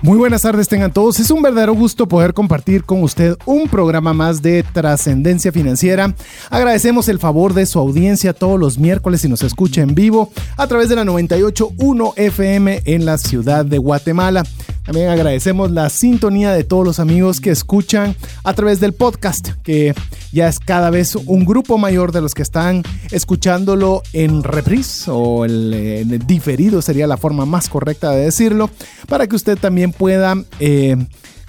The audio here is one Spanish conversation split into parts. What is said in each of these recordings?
Muy buenas tardes tengan todos. Es un verdadero gusto poder compartir con usted un programa más de trascendencia financiera. Agradecemos el favor de su audiencia todos los miércoles y nos escucha en vivo a través de la 98.1 FM en la ciudad de Guatemala. También agradecemos la sintonía de todos los amigos que escuchan a través del podcast, que ya es cada vez un grupo mayor de los que están escuchándolo en reprise o en diferido sería la forma más correcta de decirlo, para que usted también pueda... Eh,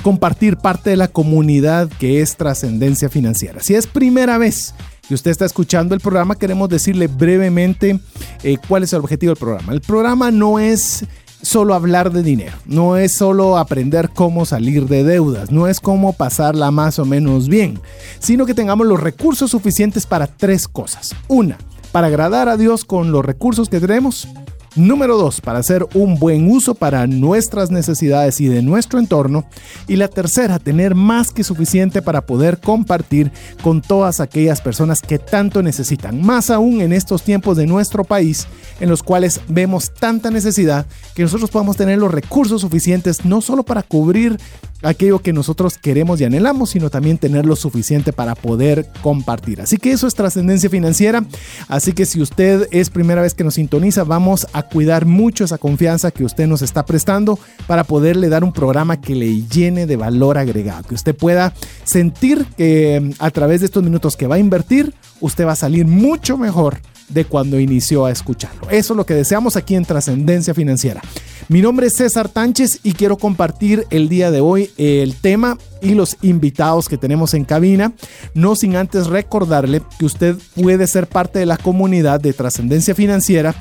compartir parte de la comunidad que es trascendencia financiera. Si es primera vez que usted está escuchando el programa, queremos decirle brevemente eh, cuál es el objetivo del programa. El programa no es solo hablar de dinero, no es solo aprender cómo salir de deudas, no es cómo pasarla más o menos bien, sino que tengamos los recursos suficientes para tres cosas. Una, para agradar a Dios con los recursos que tenemos. Número dos, para hacer un buen uso para nuestras necesidades y de nuestro entorno. Y la tercera, tener más que suficiente para poder compartir con todas aquellas personas que tanto necesitan. Más aún en estos tiempos de nuestro país en los cuales vemos tanta necesidad que nosotros podamos tener los recursos suficientes no solo para cubrir aquello que nosotros queremos y anhelamos, sino también tener lo suficiente para poder compartir. Así que eso es trascendencia financiera. Así que si usted es primera vez que nos sintoniza, vamos a cuidar mucho esa confianza que usted nos está prestando para poderle dar un programa que le llene de valor agregado, que usted pueda sentir que mm, a través de estos minutos que va a invertir, usted va a salir mucho mejor de cuando inició a escucharlo. Eso es lo que deseamos aquí en Trascendencia Financiera. Mi nombre es César Tánchez y quiero compartir el día de hoy el tema y los invitados que tenemos en cabina, no sin antes recordarle que usted puede ser parte de la comunidad de Trascendencia Financiera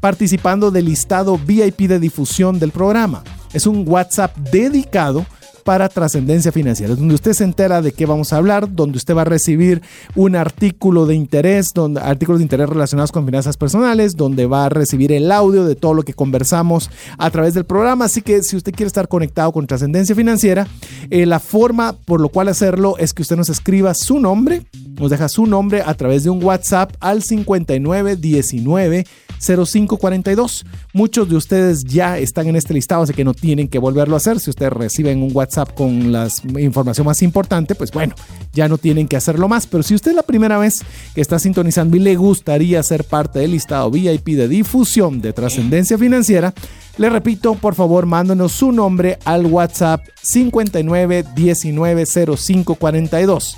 participando del listado VIP de difusión del programa. Es un WhatsApp dedicado para trascendencia financiera, donde usted se entera de qué vamos a hablar, donde usted va a recibir un artículo de interés, donde, artículos de interés relacionados con finanzas personales, donde va a recibir el audio de todo lo que conversamos a través del programa. Así que si usted quiere estar conectado con trascendencia financiera, eh, la forma por lo cual hacerlo es que usted nos escriba su nombre, nos deja su nombre a través de un WhatsApp al 5919 0542. Muchos de ustedes ya están en este listado, así que no tienen que volverlo a hacer. Si ustedes reciben un WhatsApp con la información más importante, pues bueno, ya no tienen que hacerlo más. Pero si usted es la primera vez que está sintonizando y le gustaría ser parte del listado VIP de difusión de trascendencia financiera, le repito, por favor, mándenos su nombre al WhatsApp 59190542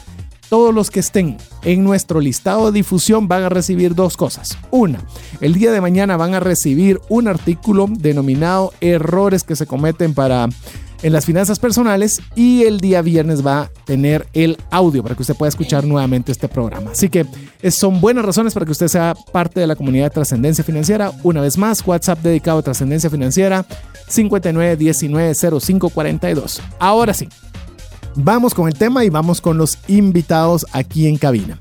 todos los que estén en nuestro listado de difusión van a recibir dos cosas. Una, el día de mañana van a recibir un artículo denominado Errores que se cometen para en las finanzas personales y el día viernes va a tener el audio para que usted pueda escuchar nuevamente este programa. Así que son buenas razones para que usted sea parte de la comunidad de Trascendencia Financiera. Una vez más, WhatsApp dedicado a Trascendencia Financiera 59190542. Ahora sí, Vamos con el tema y vamos con los invitados aquí en cabina.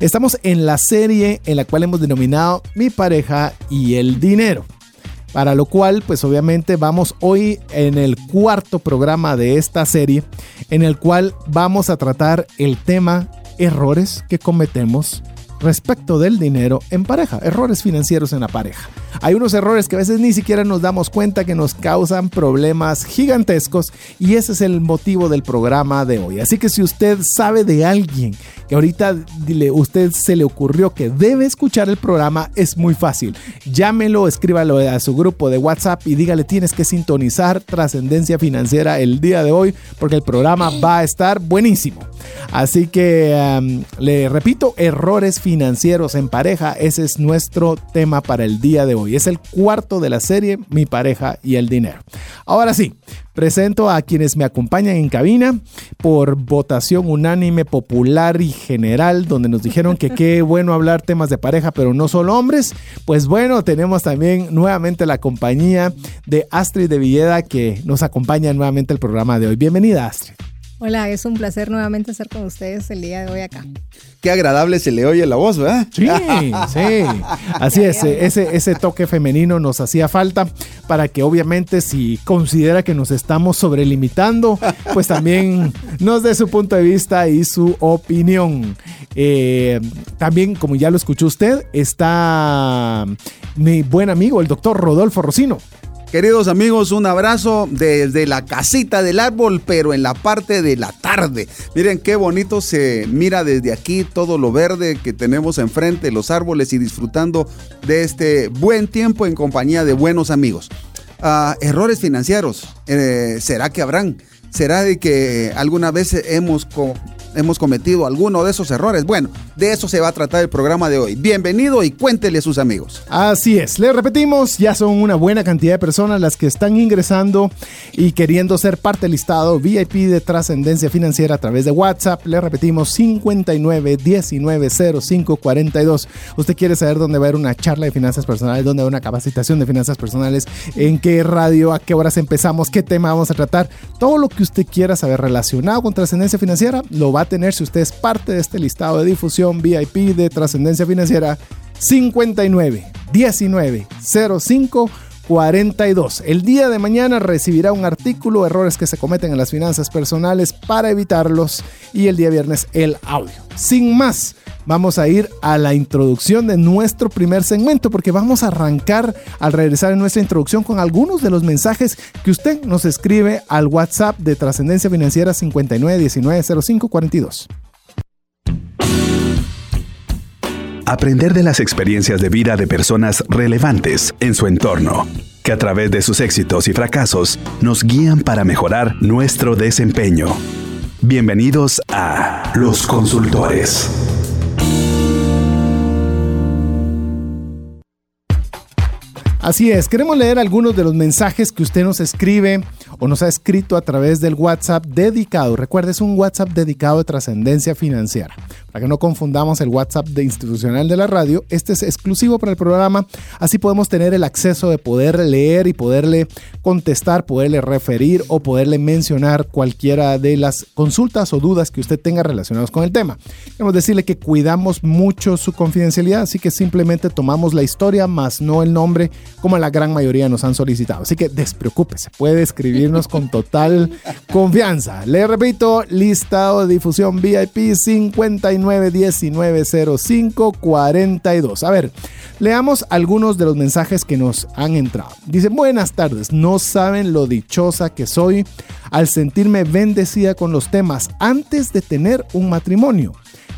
Estamos en la serie en la cual hemos denominado Mi pareja y el dinero. Para lo cual, pues obviamente vamos hoy en el cuarto programa de esta serie, en el cual vamos a tratar el tema errores que cometemos respecto del dinero en pareja, errores financieros en la pareja. Hay unos errores que a veces ni siquiera nos damos cuenta que nos causan problemas gigantescos y ese es el motivo del programa de hoy. Así que si usted sabe de alguien que ahorita dile, usted se le ocurrió que debe escuchar el programa, es muy fácil. Llámelo, escríbalo a su grupo de WhatsApp y dígale tienes que sintonizar trascendencia financiera el día de hoy porque el programa va a estar buenísimo. Así que le repito, errores financieros en pareja, ese es nuestro tema para el día de hoy. Es el cuarto de la serie Mi pareja y el dinero. Ahora sí, Presento a quienes me acompañan en cabina por votación unánime, popular y general, donde nos dijeron que qué bueno hablar temas de pareja, pero no solo hombres. Pues bueno, tenemos también nuevamente la compañía de Astrid de Villeda que nos acompaña nuevamente el programa de hoy. Bienvenida, Astrid. Hola, es un placer nuevamente estar con ustedes el día de hoy acá. Qué agradable se le oye la voz, ¿verdad? Sí, sí. Así es, ese, ese toque femenino nos hacía falta para que obviamente si considera que nos estamos sobrelimitando, pues también nos dé su punto de vista y su opinión. Eh, también, como ya lo escuchó usted, está mi buen amigo, el doctor Rodolfo Rocino. Queridos amigos, un abrazo desde la casita del árbol, pero en la parte de la tarde. Miren qué bonito se mira desde aquí todo lo verde que tenemos enfrente, los árboles y disfrutando de este buen tiempo en compañía de buenos amigos. Ah, errores financieros, eh, ¿será que habrán? ¿Será de que alguna vez hemos hemos cometido alguno de esos errores. Bueno, de eso se va a tratar el programa de hoy. Bienvenido y cuéntele a sus amigos. Así es, le repetimos, ya son una buena cantidad de personas las que están ingresando y queriendo ser parte del listado VIP de trascendencia financiera a través de WhatsApp. Le repetimos 59 19 05 42. Usted quiere saber dónde va a haber una charla de finanzas personales, dónde va a haber una capacitación de finanzas personales, en qué radio, a qué horas empezamos, qué tema vamos a tratar. Todo lo que usted quiera saber relacionado con trascendencia financiera lo va a tener si usted es parte de este listado de difusión VIP de trascendencia financiera 59 19 05 42. El día de mañana recibirá un artículo, errores que se cometen en las finanzas personales para evitarlos y el día viernes el audio. Sin más, vamos a ir a la introducción de nuestro primer segmento porque vamos a arrancar al regresar en nuestra introducción con algunos de los mensajes que usted nos escribe al WhatsApp de Trascendencia Financiera 59190542. Aprender de las experiencias de vida de personas relevantes en su entorno, que a través de sus éxitos y fracasos nos guían para mejorar nuestro desempeño. Bienvenidos a Los Consultores. Así es, queremos leer algunos de los mensajes que usted nos escribe o nos ha escrito a través del WhatsApp dedicado. Recuerde, es un WhatsApp dedicado de trascendencia financiera. Para que no confundamos el WhatsApp de institucional de la radio, este es exclusivo para el programa. Así podemos tener el acceso de poder leer y poderle contestar, poderle referir o poderle mencionar cualquiera de las consultas o dudas que usted tenga relacionadas con el tema. Queremos decirle que cuidamos mucho su confidencialidad, así que simplemente tomamos la historia más no el nombre como la gran mayoría nos han solicitado. Así que despreocúpese, puede escribirnos con total confianza. Le repito, listado de difusión VIP 59190542. A ver, leamos algunos de los mensajes que nos han entrado. Dice, buenas tardes, no saben lo dichosa que soy al sentirme bendecida con los temas antes de tener un matrimonio.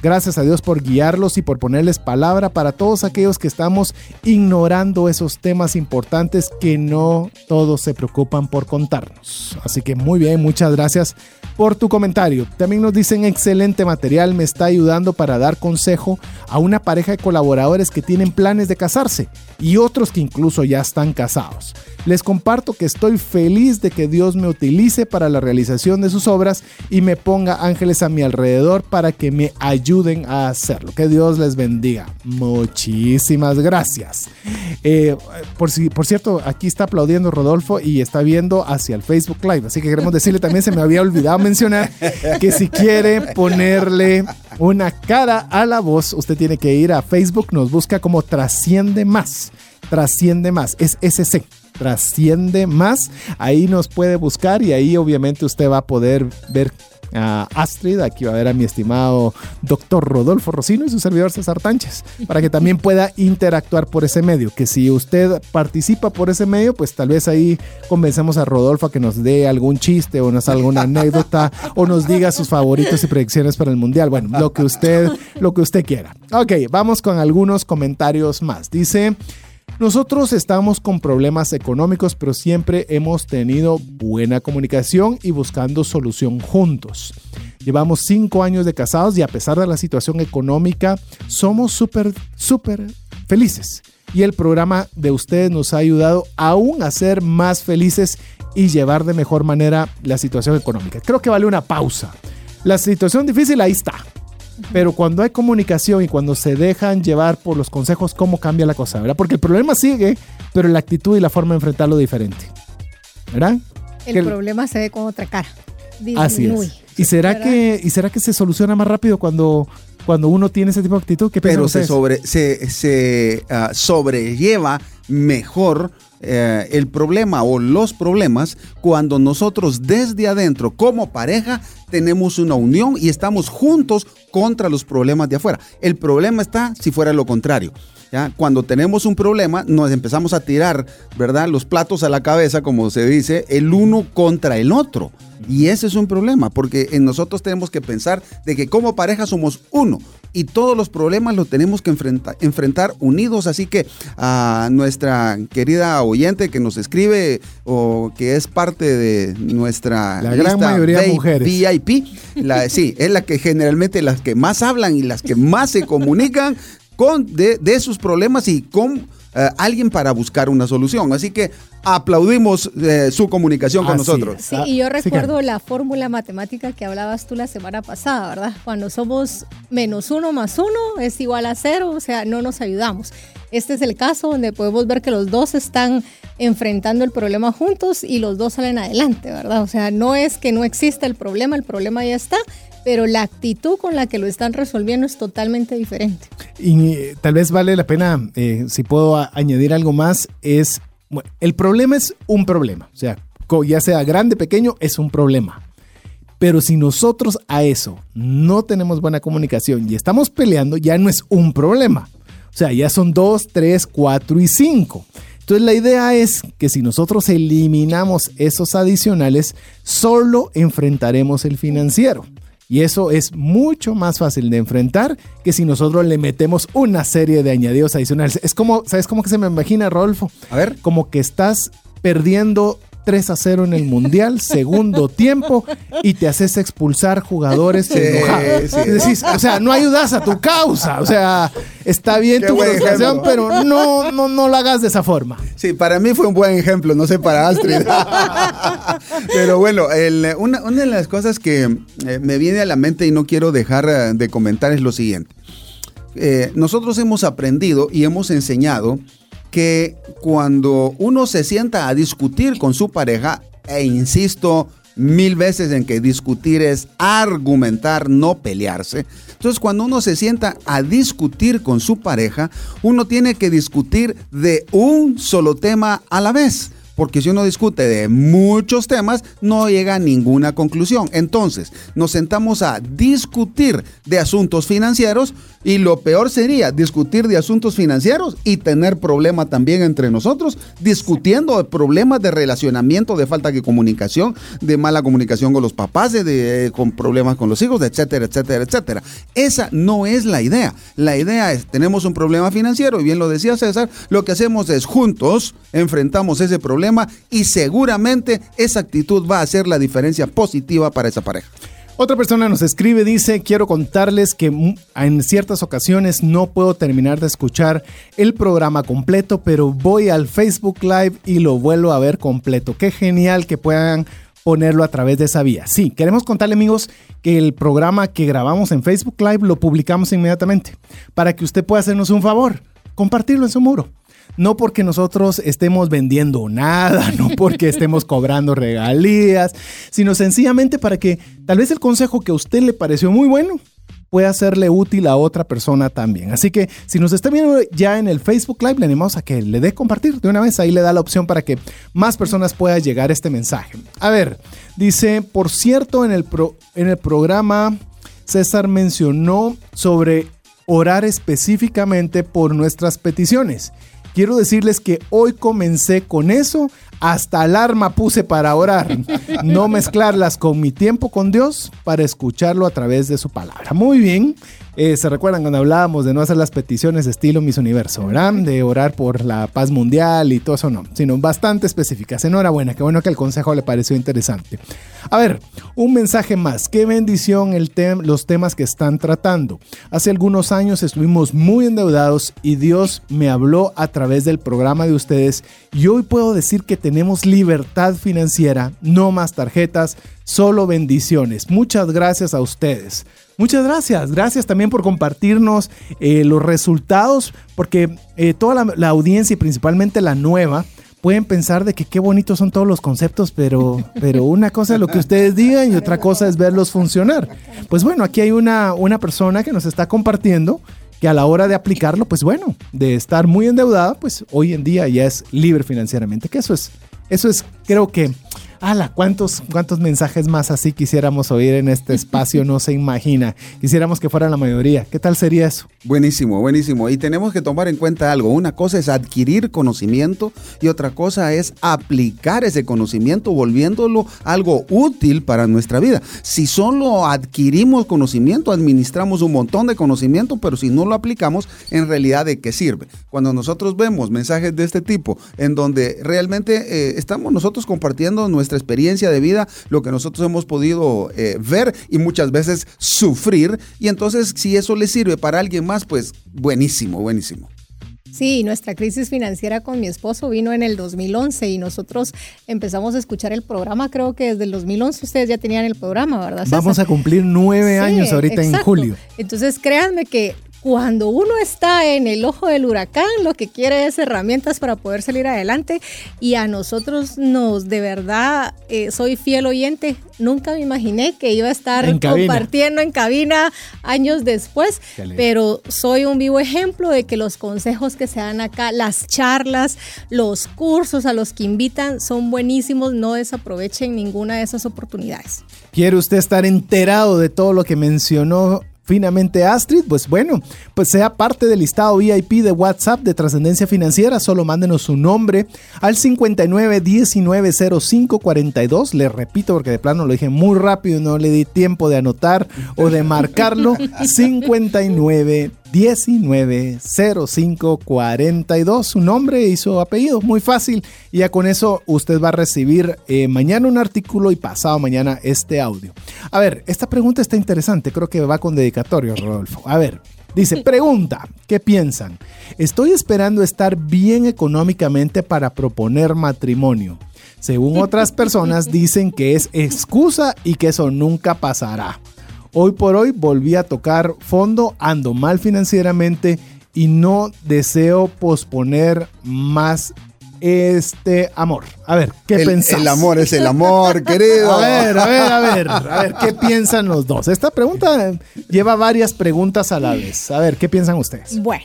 Gracias a Dios por guiarlos y por ponerles palabra para todos aquellos que estamos ignorando esos temas importantes que no todos se preocupan por contarnos. Así que muy bien, muchas gracias por tu comentario. También nos dicen excelente material, me está ayudando para dar consejo a una pareja de colaboradores que tienen planes de casarse y otros que incluso ya están casados. Les comparto que estoy feliz de que Dios me utilice para la realización de sus obras y me ponga ángeles a mi alrededor para que me ayuden a hacerlo. Que Dios les bendiga. Muchísimas gracias. Eh, por, si, por cierto, aquí está aplaudiendo Rodolfo y está viendo hacia el Facebook Live. Así que queremos decirle también, se me había olvidado mencionar que si quiere ponerle una cara a la voz, usted tiene que ir a Facebook, nos busca como Trasciende Más. Trasciende Más, es SC trasciende más. Ahí nos puede buscar y ahí obviamente usted va a poder ver a Astrid, aquí va a ver a mi estimado doctor Rodolfo Rocino y su servidor César Tánchez, para que también pueda interactuar por ese medio, que si usted participa por ese medio, pues tal vez ahí convencemos a Rodolfo a que nos dé algún chiste o nos alguna anécdota o nos diga sus favoritos y predicciones para el Mundial. Bueno, lo que usted, lo que usted quiera. Ok, vamos con algunos comentarios más. Dice... Nosotros estamos con problemas económicos, pero siempre hemos tenido buena comunicación y buscando solución juntos. Llevamos cinco años de casados y a pesar de la situación económica, somos súper, súper felices. Y el programa de ustedes nos ha ayudado aún a ser más felices y llevar de mejor manera la situación económica. Creo que vale una pausa. La situación difícil ahí está. Pero cuando hay comunicación y cuando se dejan llevar por los consejos, ¿cómo cambia la cosa? ¿verdad? Porque el problema sigue, pero la actitud y la forma de enfrentarlo diferente. ¿Verdad? El Que- problema se ve con otra cara. Así Disminuye. es. ¿Y será, ¿Verdad? que, ¿Y será que se soluciona más rápido cuando, cuando uno tiene ese tipo de actitud? ¿Qué piensan pero se, sobre, se, se, ah, sobrelleva mejor eh, el problema o los problemas cuando nosotros desde adentro como pareja tenemos una unión y estamos juntos contra los problemas de afuera. El problema está si fuera lo contrario. ¿ya? Cuando tenemos un problema nos empezamos a tirar, ¿verdad? Los platos a la cabeza, como se dice, el uno contra el otro. Y ese es un problema, porque en nosotros tenemos que pensar de que como pareja somos uno y todos los problemas los tenemos que enfrenta- enfrentar unidos. Así que a nuestra querida oyente que nos escribe o que es parte de nuestra La gran mayoría VIP, mujeres. VIP, la, sí, es la que generalmente las que más hablan y las que más se comunican con de, de sus problemas y con eh, alguien para buscar una solución. Así que aplaudimos eh, su comunicación con Así nosotros. es. Sí, Ah, y yo sí, recuerdo la fórmula matemática que hablabas tú la semana pasada, ¿verdad? Cuando somos menos uno más uno es igual a cero, o sea, no nos ayudamos. Este es el caso donde podemos ver que los dos están enfrentando el problema juntos y los dos salen adelante, ¿verdad? O sea, no es que no exista el problema, el problema ya está, pero la actitud con la que lo están resolviendo es totalmente diferente. Y eh, tal vez vale la pena, eh, si puedo añadir algo más, es, el problema es un problema, o sea, ya sea grande, pequeño, es un problema. Pero si nosotros a eso no tenemos buena comunicación y estamos peleando, ya no es un problema. O sea, ya son dos, tres, cuatro y cinco. Entonces la idea es que si nosotros eliminamos esos adicionales, solo enfrentaremos el financiero. Y eso es mucho más fácil de enfrentar que si nosotros le metemos una serie de añadidos adicionales. Es como, ¿sabes cómo que se me imagina, Rodolfo? A ver. Como que estás perdiendo 3 a 0 en el Mundial, segundo tiempo, y te haces expulsar jugadores Sí, enojados. sí. Decir, o sea, no ayudas a tu causa. O sea, está bien Qué tu frustración, ejemplo. pero no, no, no la hagas de esa forma. Sí, para mí fue un buen ejemplo, no sé para Astrid. Pero bueno, el- una, una de las cosas que eh, me viene a la mente y no quiero dejar eh, de comentar es lo siguiente. Eh, nosotros hemos aprendido y hemos enseñado que cuando uno se sienta a discutir con su pareja, e insisto mil veces en que discutir es argumentar, no pelearse. Entonces, cuando uno se sienta a discutir con su pareja, uno tiene que discutir de un solo tema a la vez. Porque si uno discute de muchos temas, no llega a ninguna conclusión. Entonces, nos sentamos a discutir de asuntos financieros y lo peor sería discutir de asuntos financieros y tener problema también entre nosotros, discutiendo de problemas de relacionamiento, de falta de comunicación, de mala comunicación con los papás, de, de- con problemas con los hijos, etcétera, etcétera, etcétera. Esa no es la idea. La idea es, tenemos un problema financiero, y bien lo decía César, lo que hacemos es juntos enfrentamos ese problema y seguramente esa actitud va a hacer la diferencia positiva para esa pareja. Otra persona nos escribe, dice, quiero contarles que en ciertas ocasiones no puedo terminar de escuchar el programa completo, pero voy al Facebook Live y lo vuelvo a ver completo. Qué genial que puedan ponerlo a través de esa vía. Sí, queremos contarle amigos que el programa que grabamos en Facebook Live lo publicamos inmediatamente para que usted pueda hacernos un favor, compartirlo en su muro. No porque nosotros estemos vendiendo nada, no porque estemos cobrando regalías, sino sencillamente para que tal vez el consejo que a usted le pareció muy bueno pueda serle útil a otra persona también. Así que si nos está viendo ya en el Facebook Live, le animamos a que le dé compartir de una vez. Ahí le da la opción para que más personas puedan llegar este mensaje. A ver, dice, por cierto, en el, pro- en el programa César mencionó sobre orar específicamente por nuestras peticiones. Quiero decirles que hoy comencé con eso, hasta alarma puse para orar, no mezclarlas con mi tiempo con Dios para escucharlo a través de su palabra. Muy bien, eh, se recuerdan cuando hablábamos de no hacer las peticiones de estilo Miss Universo, ¿verdad? De orar por la paz mundial y todo eso no, sino bastante específicas. Enhorabuena, qué bueno que el consejo le pareció interesante. A ver, un mensaje más. Qué bendición el tem- los temas que están tratando. Hace algunos años estuvimos muy endeudados y Dios me habló a través del programa de ustedes y hoy puedo decir que tenemos libertad financiera, no más tarjetas, solo bendiciones. Muchas gracias a ustedes. Muchas gracias. Gracias también por compartirnos eh, los resultados, porque eh, toda la, la audiencia y principalmente la nueva pueden pensar de que qué bonitos son todos los conceptos, pero, pero una cosa es lo que ustedes digan y otra cosa es verlos funcionar. Pues bueno, aquí hay una, una persona que nos está compartiendo que a la hora de aplicarlo, pues bueno, de estar muy endeudada, pues hoy en día ya es libre financieramente, que eso es, eso es, creo que ala, ¿cuántos, cuántos mensajes más así quisiéramos oír en este espacio? No se imagina. Quisiéramos que fuera la mayoría. ¿Qué tal sería eso? Buenísimo, buenísimo. Y tenemos que tomar en cuenta algo. Una cosa es adquirir conocimiento y otra cosa es aplicar ese conocimiento volviéndolo algo útil para nuestra vida. Si solo adquirimos conocimiento, administramos un montón de conocimiento, pero si no lo aplicamos, en realidad de qué sirve. Cuando nosotros vemos mensajes de este tipo, en donde realmente eh, estamos nosotros compartiendo nuestra experiencia de vida, lo que nosotros hemos podido eh, ver y muchas veces sufrir, y entonces si eso le sirve para alguien más, pues buenísimo, buenísimo. Sí, nuestra crisis financiera con mi esposo vino en el 2011 y nosotros empezamos a escuchar el programa, creo que desde el 2011 ustedes ya tenían el programa, ¿verdad? César? Vamos a cumplir nueve Sí, años ahorita en julio. Entonces créanme que cuando uno está en el ojo del huracán, lo que quiere es herramientas para poder salir adelante. Y a nosotros nos, de verdad, eh, soy fiel oyente, nunca me imaginé que iba a estar En compartiendo en cabina años después, pero soy un vivo ejemplo de que los consejos que se dan acá, las charlas, los cursos a los que invitan son buenísimos, no desaprovechen ninguna de esas oportunidades. ¿Quiere usted estar enterado de todo lo que mencionó finamente Astrid? Pues bueno, pues sea parte del listado VIP de WhatsApp de Trascendencia Financiera. Solo mándenos su nombre al 59190542. Le repito porque de plano lo dije muy rápido y no le di tiempo de anotar o de marcarlo. 59 190542, su nombre y su apellido, muy fácil. Y ya con eso usted va a recibir eh, mañana un artículo y pasado mañana este audio. A ver, esta pregunta está interesante, creo que va con dedicatorio, Rodolfo. A ver, dice, pregunta, ¿qué piensan? Estoy esperando estar bien económicamente para proponer matrimonio. Según otras personas dicen que es excusa y que eso nunca pasará. Hoy por hoy volví a tocar fondo, ando mal financieramente y no deseo posponer más este amor. A ver, ¿qué el, pensás? el amor es el amor, querido. A ver, a ver, a ver, a ver, ¿qué piensan los dos? Esta pregunta lleva varias preguntas a la vez. A ver, ¿qué piensan ustedes? Bueno,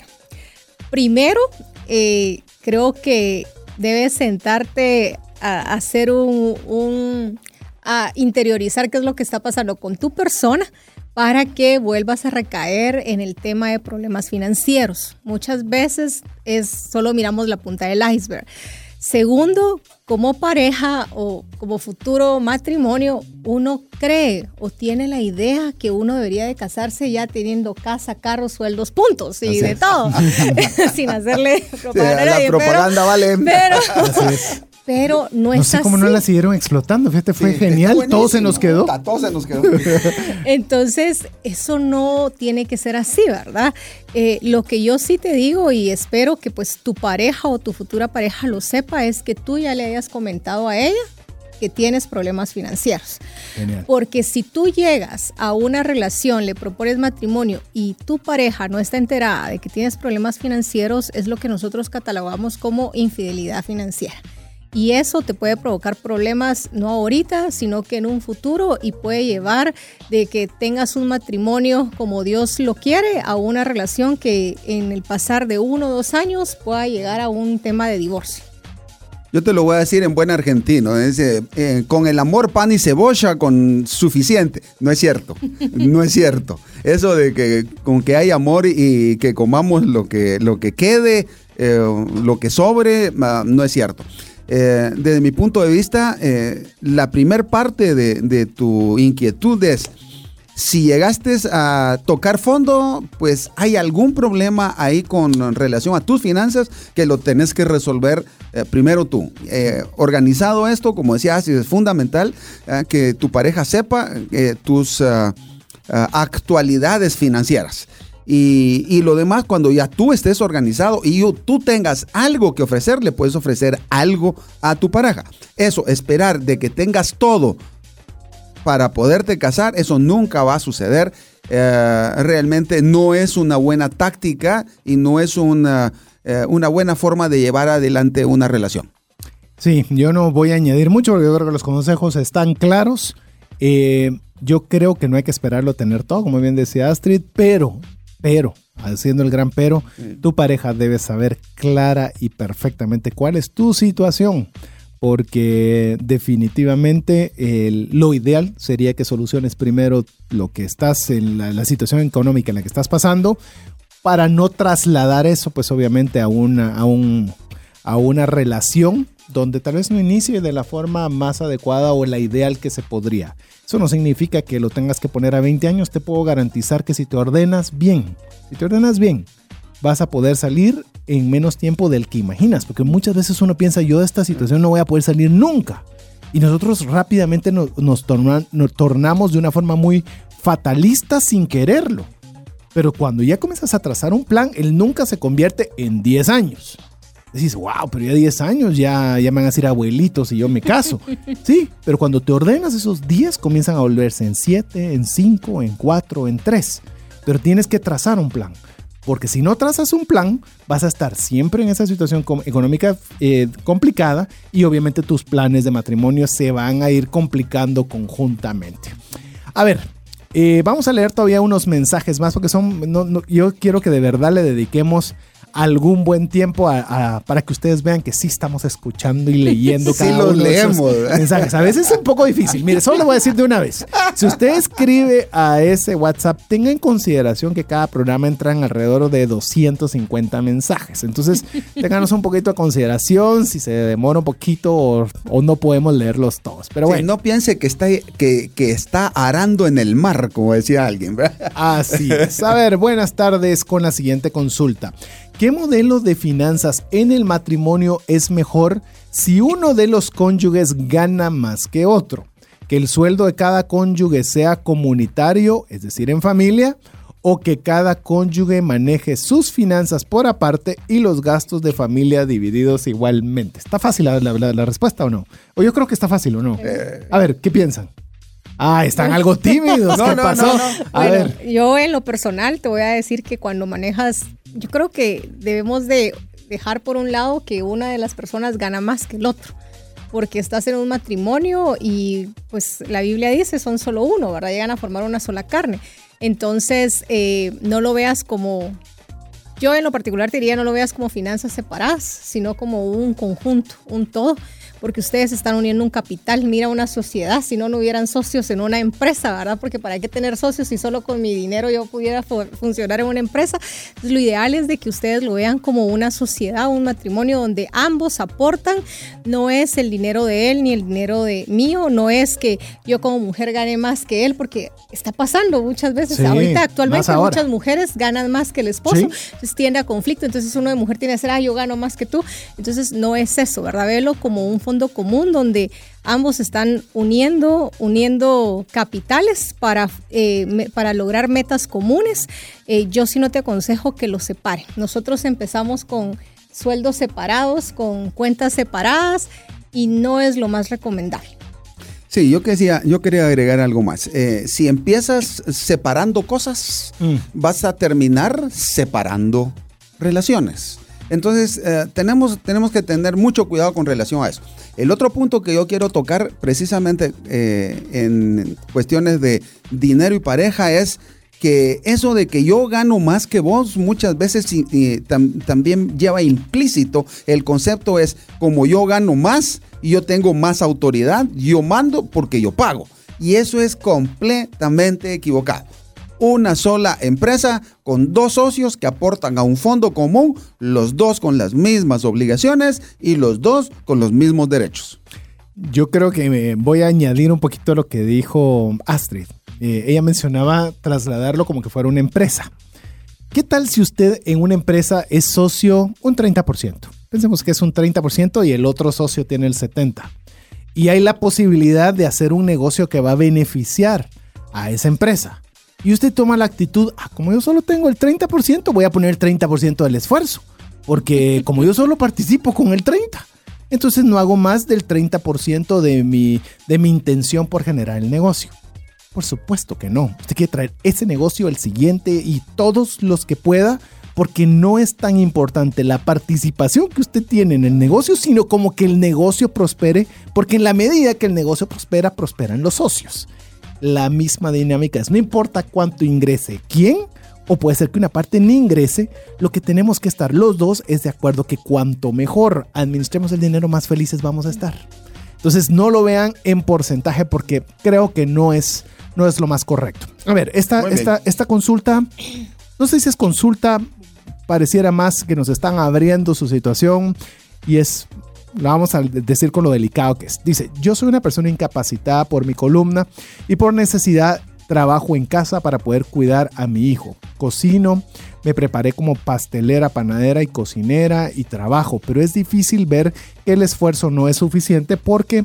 primero, eh, creo que debes sentarte a, a hacer un, un- a interiorizar qué es lo que está pasando con tu persona para que vuelvas a recaer en el tema de problemas financieros. Muchas veces es solo miramos la punta del iceberg. Segundo, como pareja o como futuro matrimonio, uno cree o tiene la idea que uno debería de casarse ya teniendo casa, carros, sueldos, puntos y Así de es. todo, sin hacerle propaganda la nadie, pero- propaganda vale. Pero. pero no, No es sé cómo no la siguieron explotando. Fíjate, fue Sí, genial. Todo se nos quedó. Puta, Todo se nos quedó. Entonces, eso no tiene que ser así, ¿verdad? Eh, lo que yo sí te digo y espero que pues tu pareja o tu futura pareja lo sepa es que tú ya le hayas comentado a ella que tienes problemas financieros. Genial. Porque si tú llegas a una relación, le propones matrimonio y tu pareja no está enterada de que tienes problemas financieros, es lo que nosotros catalogamos como infidelidad financiera. Y eso te puede provocar problemas no ahorita, sino que en un futuro y puede llevar de que tengas un matrimonio como Dios lo quiere a una relación que en el pasar de uno o dos años pueda llegar a un tema de divorcio. Yo te lo voy a decir en buen argentino. es, eh, eh, con el amor, pan y cebolla, con suficiente. No es cierto. No es cierto. Eso de que con que hay amor y que comamos lo que, lo que quede, eh, lo que sobre, ah, no es cierto. Eh, desde mi punto de vista, eh, la primer parte de, tu inquietud es, si llegaste a tocar fondo, pues hay algún problema ahí con relación a tus finanzas que lo tenés que resolver eh, primero tú. Organizado esto, como decía, Astrid, es fundamental que tu pareja sepa tus actualidades financieras. Y, y lo demás, cuando ya tú estés organizado y tú tengas algo que ofrecer, le puedes ofrecer algo a tu pareja. Eso, esperar de que tengas todo para poderte casar, eso nunca va a suceder. Eh, realmente no es una buena táctica y no es una, eh, una buena forma de llevar adelante una relación. Sí, yo no voy a añadir mucho porque yo creo que los consejos están claros. Eh, yo creo que no hay que esperarlo a tener todo, como bien decía Astrid, pero, pero, haciendo el gran pero, tu pareja debe saber clara y perfectamente cuál es tu situación. Porque definitivamente lo ideal sería que soluciones primero lo que estás en la, la situación económica en la que estás pasando para no trasladar eso pues obviamente a una, a un, a una relación donde tal vez no inicie de la forma más adecuada o la ideal que se podría. Eso no significa que lo tengas que poner a 20 años, te puedo garantizar que si te ordenas bien, si te ordenas bien, vas a poder salir en menos tiempo del que imaginas, porque muchas veces uno piensa, yo de esta situación no voy a poder salir nunca. Y nosotros rápidamente nos, nos torna- nos tornamos de una forma muy fatalista sin quererlo. Pero cuando ya comienzas a trazar un plan, él nunca se convierte en 10 años. Decís, wow, pero ya 10 años ya, ya me van a decir abuelitos y yo me caso. Sí, pero cuando te ordenas esos 10 comienzan a volverse en 7, en 5, en 4, en 3. Pero tienes que trazar un plan. Porque si no trazas un plan, vas a estar siempre en esa situación económica eh, complicada y obviamente tus planes de matrimonio se van a ir complicando conjuntamente. A ver, eh, vamos a leer todavía unos mensajes más porque son, no- no- yo quiero que de verdad le dediquemos algún buen tiempo a- a- para que ustedes vean que sí estamos escuchando y leyendo Sí cada los uno de esos leemos. mensajes. A veces es un poco difícil. Mire, solo le voy a decir de una vez. Si usted escribe a ese WhatsApp, tenga en consideración que cada programa entran alrededor de 250 mensajes. Entonces, ténganos un poquito de consideración si se demora un poquito o, o no podemos leerlos todos. Pero Sí, bueno. no piense que está, que, que está arando en el mar, como decía alguien. ¿verdad? Así es. A ver, buenas tardes con la siguiente consulta. ¿Qué modelo de finanzas en el matrimonio es mejor si uno de los cónyuges gana más que otro? ¿Que el sueldo de cada cónyuge sea comunitario, es decir, en familia? ¿O que cada cónyuge maneje sus finanzas por aparte y los gastos de familia divididos igualmente? ¿Está fácil la, la- la- la respuesta o no? O yo creo que está fácil o no. A ver, ¿qué piensan? Ah, están algo tímidos. No, ¿Qué no, pasó? no, no. A Bueno, ver. yo en lo personal te voy a decir que cuando manejas, yo creo que debemos de dejar por un lado que una de las personas gana más que el otro, porque estás en un matrimonio y pues la Biblia dice son solo uno, ¿verdad? Llegan a formar una sola carne. Entonces, eh, no lo veas como, yo en lo particular te diría, no lo veas como finanzas separadas, sino como un conjunto, un todo porque ustedes están uniendo un capital. Mira una sociedad, si no, no hubieran socios en una empresa, ¿verdad? Porque para qué tener socios si solo con mi dinero yo pudiera fu- funcionar en una empresa. Entonces, lo ideal es de que ustedes lo vean como una sociedad, un matrimonio donde ambos aportan. No es el dinero de él ni el dinero de mío, no es que yo como mujer gane más que él, porque está pasando muchas veces. Sí, Ahorita actualmente muchas mujeres ganan más que el esposo, Sí. entonces tiende a conflicto, entonces uno de mujer tiene que decir, ah, yo gano más que tú, entonces no es eso, ¿verdad? Velo como un fondo común donde ambos están uniendo, uniendo capitales para, eh, para lograr metas comunes. Eh, yo sí no te aconsejo que los separe. Nosotros empezamos con sueldos separados, con cuentas separadas y no es lo más recomendable. Sí, yo, quería, yo quería agregar algo más. Eh, si empiezas separando cosas, Mm. vas a terminar separando relaciones. Entonces, eh, tenemos, tenemos que tener mucho cuidado con relación a eso. El otro punto que yo quiero tocar precisamente eh, en cuestiones de dinero y pareja es que eso de que yo gano más que vos muchas veces también lleva implícito el concepto es como yo gano más y yo tengo más autoridad, yo mando porque yo pago. Y eso es completamente equivocado. Una sola empresa con dos socios que aportan a un fondo común, los dos con las mismas obligaciones y los dos con los mismos derechos. Yo creo que me voy a añadir un poquito lo que dijo Astrid. Eh, ella mencionaba trasladarlo como que fuera una empresa. ¿Qué tal si usted en una empresa es socio un 30%? Pensemos que es un 30% y el otro socio tiene el 70%. Y hay la posibilidad de hacer un negocio que va a beneficiar a esa empresa. Y usted toma la actitud, ah, como yo solo tengo el 30%, voy a poner el 30% del esfuerzo. Porque como yo solo participo con el 30%, entonces no hago más del 30% de mi, de mi intención por generar el negocio. Por supuesto que no. Usted quiere traer ese negocio, el siguiente y todos los que pueda, porque no es tan importante la participación que usted tiene en el negocio, sino como que el negocio prospere, porque en la medida que el negocio prospera, prosperan los socios. La misma dinámica es, no importa cuánto ingrese, quién, o puede ser que una parte ni ingrese, lo que tenemos que estar los dos es de acuerdo que cuanto mejor administremos el dinero, más felices vamos a estar. Entonces no lo vean en porcentaje porque creo que no es, no es lo más correcto. A ver, esta, esta, esta consulta, no sé si es consulta, pareciera más que nos están abriendo su situación y es la vamos a decir con lo delicado que es. Dice, yo soy una persona incapacitada por mi columna y por necesidad trabajo en casa para poder cuidar a mi hijo. Cocino, me preparé como pastelera, panadera y cocinera y trabajo, pero es difícil ver que el esfuerzo no es suficiente porque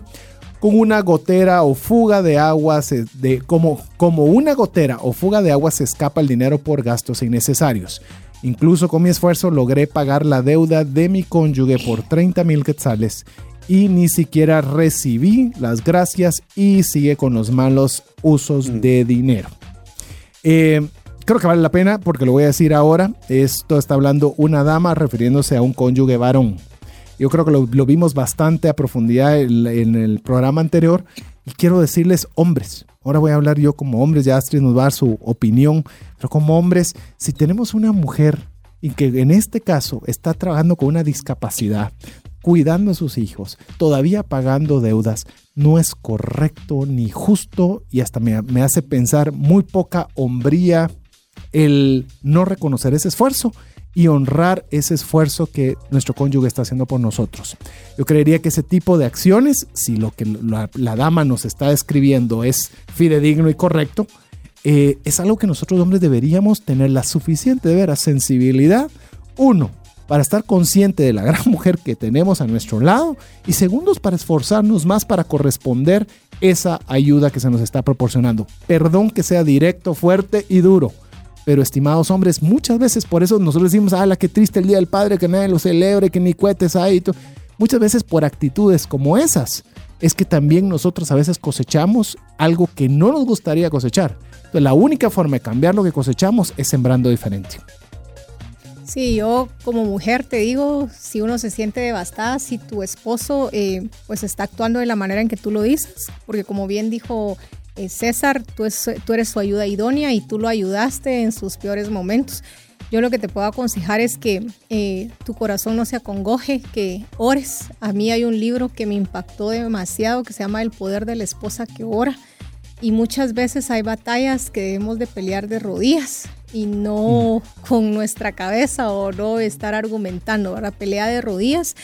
con una gotera o fuga de agua, se, de, como, como una gotera o fuga de agua se escapa el dinero por gastos innecesarios. Incluso con mi esfuerzo logré pagar la deuda de mi cónyuge por 30 mil quetzales y ni siquiera recibí las gracias y sigue con los malos usos mm. de dinero. Eh, creo que vale la pena porque lo voy a decir ahora. Esto está hablando una dama refiriéndose a un cónyuge varón. Yo creo que lo, vimos bastante a profundidad en, el programa anterior. Y quiero decirles, hombres, ahora voy a hablar yo como hombres, ya Astrid nos va a dar su opinión, pero como hombres, si tenemos una mujer y que en este caso está trabajando con una discapacidad, cuidando a sus hijos, todavía pagando deudas, no es correcto ni justo y hasta me, me hace pensar muy poca hombría el no reconocer ese esfuerzo y honrar ese esfuerzo que nuestro cónyuge está haciendo por nosotros. Yo creería que ese tipo de acciones, si lo que la, dama nos está describiendo es fidedigno y correcto, eh, es algo que nosotros hombres deberíamos tener la suficiente de veras sensibilidad, uno, para estar consciente de la gran mujer que tenemos a nuestro lado y segundos para esforzarnos más para corresponder esa ayuda que se nos está proporcionando. Perdón que sea directo, fuerte y duro. Pero estimados hombres, muchas veces por eso nosotros decimos, la que triste el Día del Padre, que nadie lo celebre, que ni cohetes hay. Muchas veces por actitudes como esas es que también nosotros a veces cosechamos algo que no nos gustaría cosechar. Entonces la única forma de cambiar lo que cosechamos es sembrando diferente. Sí, yo como mujer te digo, si uno se siente devastada, si tu esposo eh, pues está actuando de la manera en que tú lo dices, porque como bien dijo eh, César, tú, tú, eres su ayuda idónea y tú lo ayudaste en sus peores momentos. Yo lo que te puedo aconsejar es que eh, tu corazón no se acongoje, que ores. A mí hay un libro que me impactó demasiado que se llama El poder de la esposa que ora. Y muchas veces hay batallas que debemos de pelear de rodillas y no mm. con nuestra cabeza o no estar argumentando, ¿verdad? Pelea de rodillas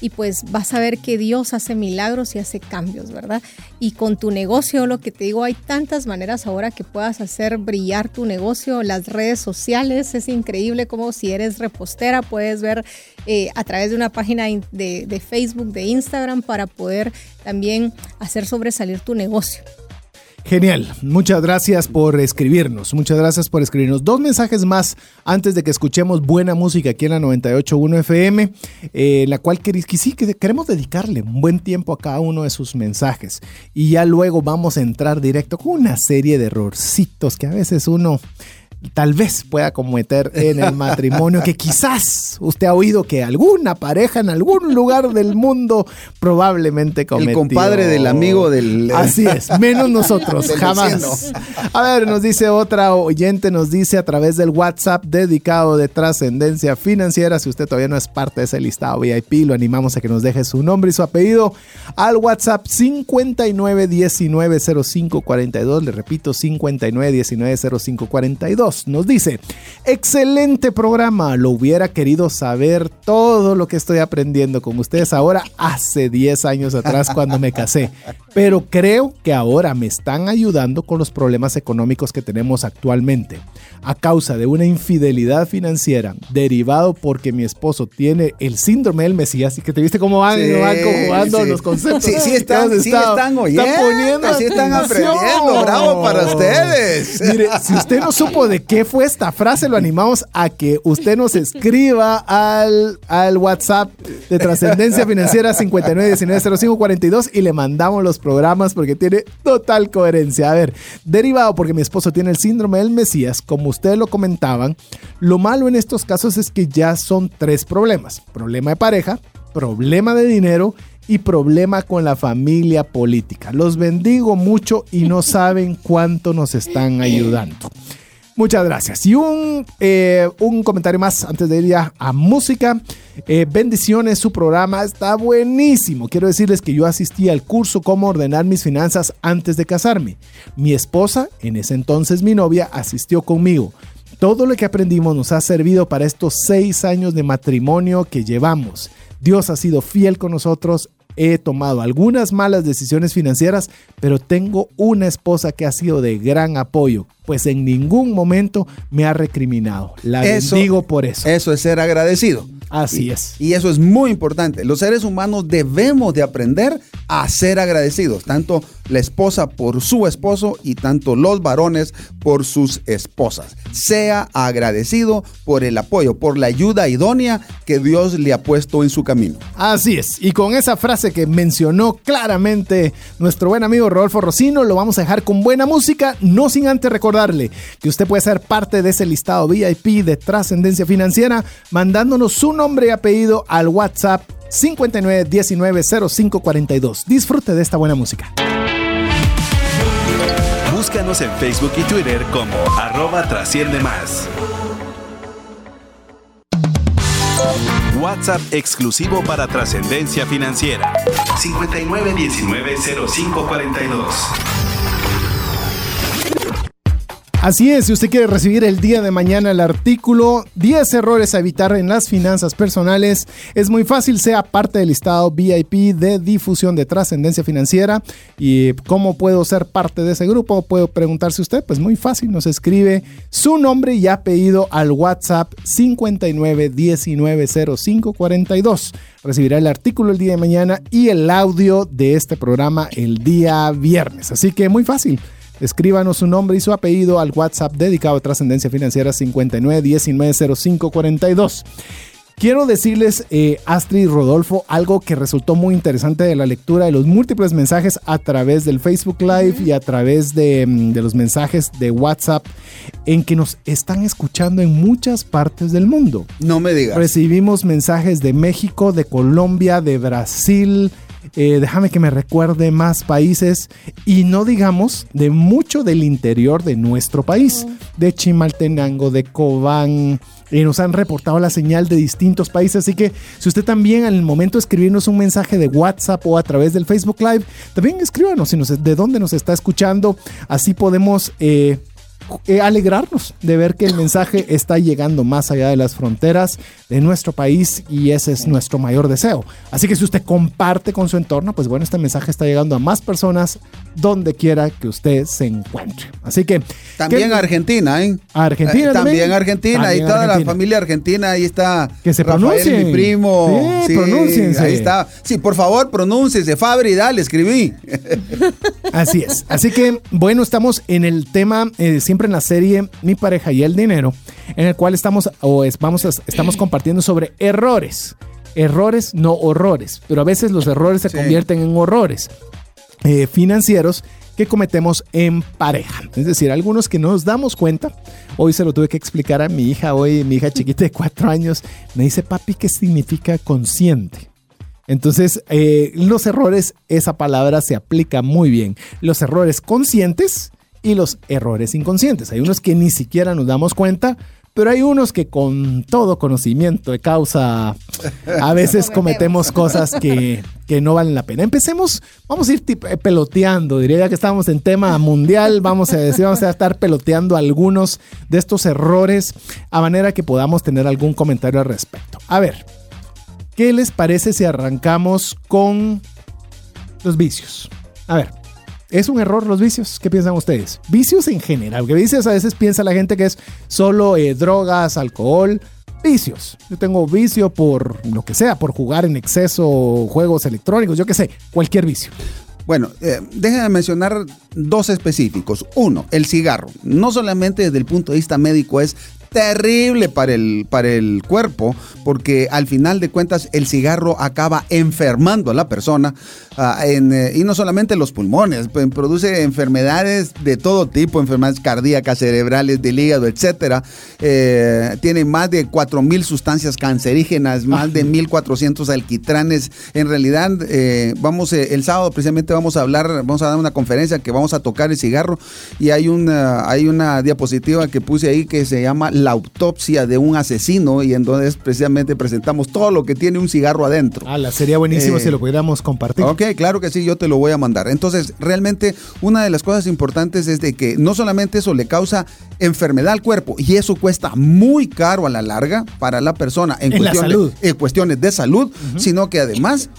y pues vas a ver que Dios hace milagros y hace cambios, ¿verdad? Y con tu negocio, lo que te digo, hay tantas maneras ahora que puedas hacer brillar tu negocio, las redes sociales, es increíble como si eres repostera, puedes ver eh, a través de una página de, de Facebook, de Instagram, para poder también hacer sobresalir tu negocio. Genial, muchas gracias por escribirnos, muchas gracias por escribirnos. Dos mensajes más antes de que escuchemos buena música aquí en la 98.1 FM, eh, la cual que, sí que queremos dedicarle un buen tiempo a cada uno de sus mensajes. Y ya luego vamos a entrar directo con una serie de errorcitos que a veces uno tal vez pueda cometer en el matrimonio, que quizás usted ha oído que alguna pareja en algún lugar del mundo probablemente cometió. El compadre del amigo del... Así es, menos nosotros, jamás. A ver, nos dice otra oyente, nos dice a través del WhatsApp dedicado de trascendencia financiera, si usted todavía no es parte de ese listado VIP, lo animamos a que nos deje su nombre y su apellido al WhatsApp 59190542, le repito, 59190542 52 nos dice, excelente programa, lo hubiera querido saber todo lo que estoy aprendiendo con ustedes ahora hace 10 años atrás cuando me casé, pero creo que ahora me están ayudando con los problemas económicos que tenemos actualmente. A causa de una infidelidad financiera derivado porque mi esposo tiene el síndrome del Mesías y que te viste cómo van, Sí, van conjugando sí. los conceptos. Sí, sí están, ¿Qué has sí están oyendo, poniendo sí están aprendiendo. Bravo para ustedes. Mire, si usted no supo de qué fue esta frase, lo animamos a que usted nos escriba al, al WhatsApp de Trascendencia Financiera 59190542 y le mandamos los programas porque tiene total coherencia. A ver, derivado porque mi esposo tiene el síndrome del Mesías, como ustedes lo comentaban, lo malo en estos casos es que ya son tres problemas. Problema de pareja, problema de dinero y problema con la familia política. Los bendigo mucho y no saben cuánto nos están ayudando. Muchas gracias. Y un, eh, un comentario más antes de ir ya a música. Eh, bendiciones, su programa está buenísimo. Quiero decirles que yo asistí al curso Cómo ordenar mis finanzas antes de casarme. Mi esposa, en ese entonces mi novia, asistió conmigo. Todo lo que aprendimos nos ha servido para estos seis años de matrimonio que llevamos. Dios ha sido fiel con nosotros. He tomado algunas malas decisiones financieras, pero tengo una esposa que ha sido de gran apoyo, pues en ningún momento me ha recriminado. La Eso- bendigo por eso. Eso es ser agradecido. Así Y- es. Y eso es muy importante. Los seres humanos debemos de aprender a ser agradecidos, tanto la esposa por su esposo y tanto los varones por sus esposas. Sea agradecido por el apoyo, por la ayuda idónea que Dios le ha puesto en su camino. Así es. Y con esa frase que mencionó claramente nuestro buen amigo Rodolfo Rocino, lo vamos a dejar con buena música, no sin antes recordarle que usted puede ser parte de ese listado VIP de trascendencia financiera mandándonos su nombre y apellido al WhatsApp 59190542. Disfrute de esta buena música. Búscanos en Facebook y Twitter como arroba trasciende más. WhatsApp exclusivo para trascendencia financiera. 59190542. Así es, si usted quiere recibir el día de mañana el artículo 10 errores a evitar en las finanzas personales, es muy fácil, sea parte del listado VIP de difusión de trascendencia financiera. ¿Y cómo puedo ser parte de ese grupo? Puedo preguntarse usted, pues muy fácil, nos escribe su nombre y apellido al WhatsApp 59190542. Recibirá el artículo el día de mañana y el audio de este programa el día viernes. Así que muy fácil. Escríbanos su nombre y su apellido al WhatsApp dedicado a Trascendencia Financiera 59190542. Quiero decirles, eh, Astrid y Rodolfo, algo que resultó muy interesante de la lectura de los múltiples mensajes a través del Facebook Live y a través de, mm, de los mensajes de WhatsApp, en que nos están escuchando en muchas partes del mundo. No me digas. Recibimos mensajes de México, de Colombia, de Brasil. Eh, déjame que me recuerde más países y no digamos de mucho del interior de nuestro país, de Chimaltenango, de Cobán, y nos han reportado la señal de distintos países, así que si usted también al momento de escribirnos un mensaje de WhatsApp o a través del Facebook Live, también escríbanos si nos- de dónde nos está escuchando, así podemos eh, eh, alegrarnos de ver que el mensaje está llegando más allá de las fronteras de nuestro país y ese es nuestro mayor deseo. Así que si usted comparte con su entorno, pues bueno, este mensaje está llegando a más personas donde quiera que usted se encuentre. Así que... También ¿qué- Argentina, ¿eh? Argentina Eh, también. también Argentina, También y toda la familia argentina, ahí está. Que se pronuncien. mi primo. Sí, pronúnciense. Ahí está. Sí, por favor, pronúnciese. Fabri, dale, escribí. Así es. Así que, bueno, estamos en el tema, eh, siempre en la serie Mi pareja y el dinero, en el cual estamos, o es, vamos a- estamos compartiendo sobre errores. Errores, no horrores. Pero a veces los errores se Sí. convierten en horrores eh, financieros que cometemos en pareja. Es decir, algunos que no nos damos cuenta. Hoy se lo tuve que explicar a mi hija, hoy mi hija chiquita de cuatro años, me dice, papi, ¿qué significa consciente? Entonces, eh, los errores, esa palabra se aplica muy bien. Los errores conscientes y los errores inconscientes. Hay unos que ni siquiera nos damos cuenta, pero hay unos que con todo conocimiento de causa a veces cometemos cosas que, que no valen la pena. Empecemos, vamos a ir eh, peloteando, diría que estamos en tema mundial, vamos a decir, vamos a estar peloteando algunos de estos errores a manera que podamos tener algún comentario al respecto. A ver, ¿qué les parece si arrancamos con los vicios? A ver, ¿es un error los vicios? ¿Qué piensan ustedes? Vicios en general, que vicios a veces piensa la gente que es solo eh, drogas, alcohol, vicios. Yo tengo vicio por lo que sea, por jugar en exceso juegos electrónicos, yo qué sé, cualquier vicio. Bueno, eh, déjenme mencionar dos específicos. Uno, el cigarro. No solamente desde el punto de vista médico es terrible para el, para el cuerpo, porque al final de cuentas el cigarro acaba enfermando a la persona, ah, en, eh, y no solamente los pulmones, pues, produce enfermedades de todo tipo, enfermedades cardíacas, cerebrales, del hígado, etcétera. Eh, tiene más de 4.000 sustancias cancerígenas, más de 1.400 alquitranes. En realidad, eh, vamos, eh, el sábado precisamente vamos a hablar, vamos a dar una conferencia que vamos a tocar el cigarro y hay una, hay una diapositiva que puse ahí que se llama La autopsia de un asesino y entonces precisamente presentamos todo lo que tiene un cigarro adentro. Ala, sería buenísimo si lo pudiéramos compartir. Ok, claro que sí, yo te lo voy a mandar. Entonces, realmente una de las cosas importantes es de que no solamente eso le causa enfermedad al cuerpo y eso cuesta muy caro a la larga para la persona en, En la cuestión de- salud. en cuestiones de salud, sino que además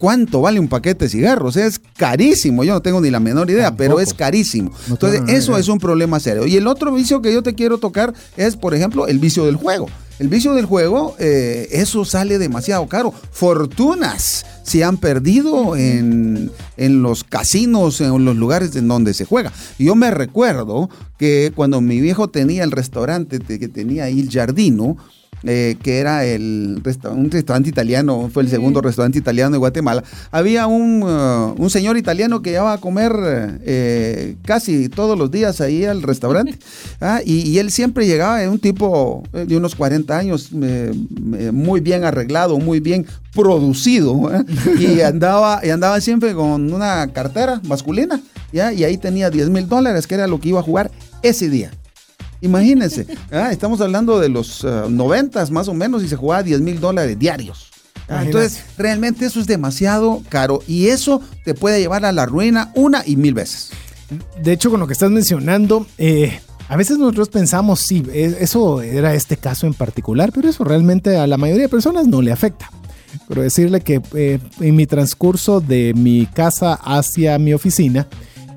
¿Cuánto vale un paquete de cigarros? Es carísimo, yo no tengo ni la menor idea, pero es carísimo. No Entonces, eso idea. es un problema serio. Y el otro vicio que yo te quiero tocar es, por ejemplo, el vicio del juego. El vicio del juego, eh, eso sale demasiado caro. Fortunas se han perdido en, en los casinos, en los lugares en donde se juega. Yo me recuerdo que cuando mi viejo tenía el restaurante te- que tenía ahí el Jardino, eh, que era el resta- un restaurante italiano, fue el segundo restaurante italiano de Guatemala, había un, uh, un señor italiano que iba a comer eh, casi todos los días ahí al restaurante. Ah, y, y él siempre llegaba, un tipo eh, de unos 40 años, eh, eh, muy bien arreglado, muy bien producido, y, andaba, y andaba siempre con una cartera masculina, ¿ya? y ahí tenía 10 mil dólares, que era lo que iba a jugar ese día. Imagínense, ah, estamos hablando de los noventas más o menos y se jugaba 10 mil dólares diarios. Ah, entonces, realmente eso es demasiado caro y eso te puede llevar a la ruina una y mil veces. De hecho, con lo que estás mencionando, eh, a veces nosotros pensamos, sí, e- eso era este caso en particular, pero eso realmente a la mayoría de personas no le afecta. Pero decirle que eh, en mi transcurso de mi casa hacia mi oficina,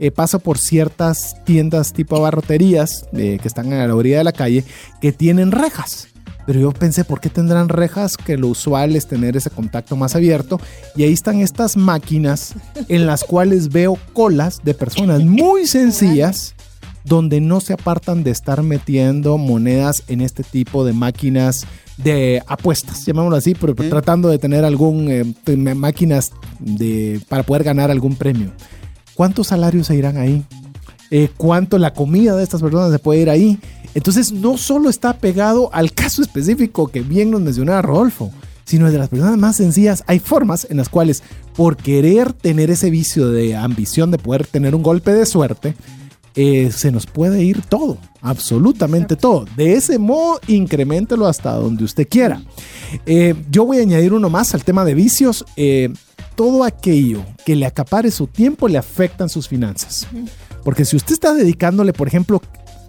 eh, paso por ciertas tiendas tipo abarroterías eh, que están a la orilla de la calle que tienen rejas. Pero yo pensé, ¿por qué tendrán rejas? Que lo usual es tener ese contacto más abierto. Y ahí están estas máquinas en las cuales veo colas de personas muy sencillas donde no se apartan de estar metiendo monedas en este tipo de máquinas de apuestas, llamémoslo así, pero tratando de tener algún eh, máquinas de, para poder ganar algún premio. ¿Cuántos salarios se irán ahí? Eh, ¿Cuánto la comida de estas personas se puede ir ahí? Entonces no solo está pegado al caso específico que bien nos mencionaba Rodolfo, sino de las personas más sencillas. Hay formas en las cuales por querer tener ese vicio de ambición de poder tener un golpe de suerte, eh, se nos puede ir todo, absolutamente todo. De ese modo, incrementelo hasta donde usted quiera. Eh, yo voy a añadir uno más al tema de vicios. Eh, todo aquello que le acapare su tiempo le afectan sus finanzas. Porque si usted está dedicándole, por ejemplo,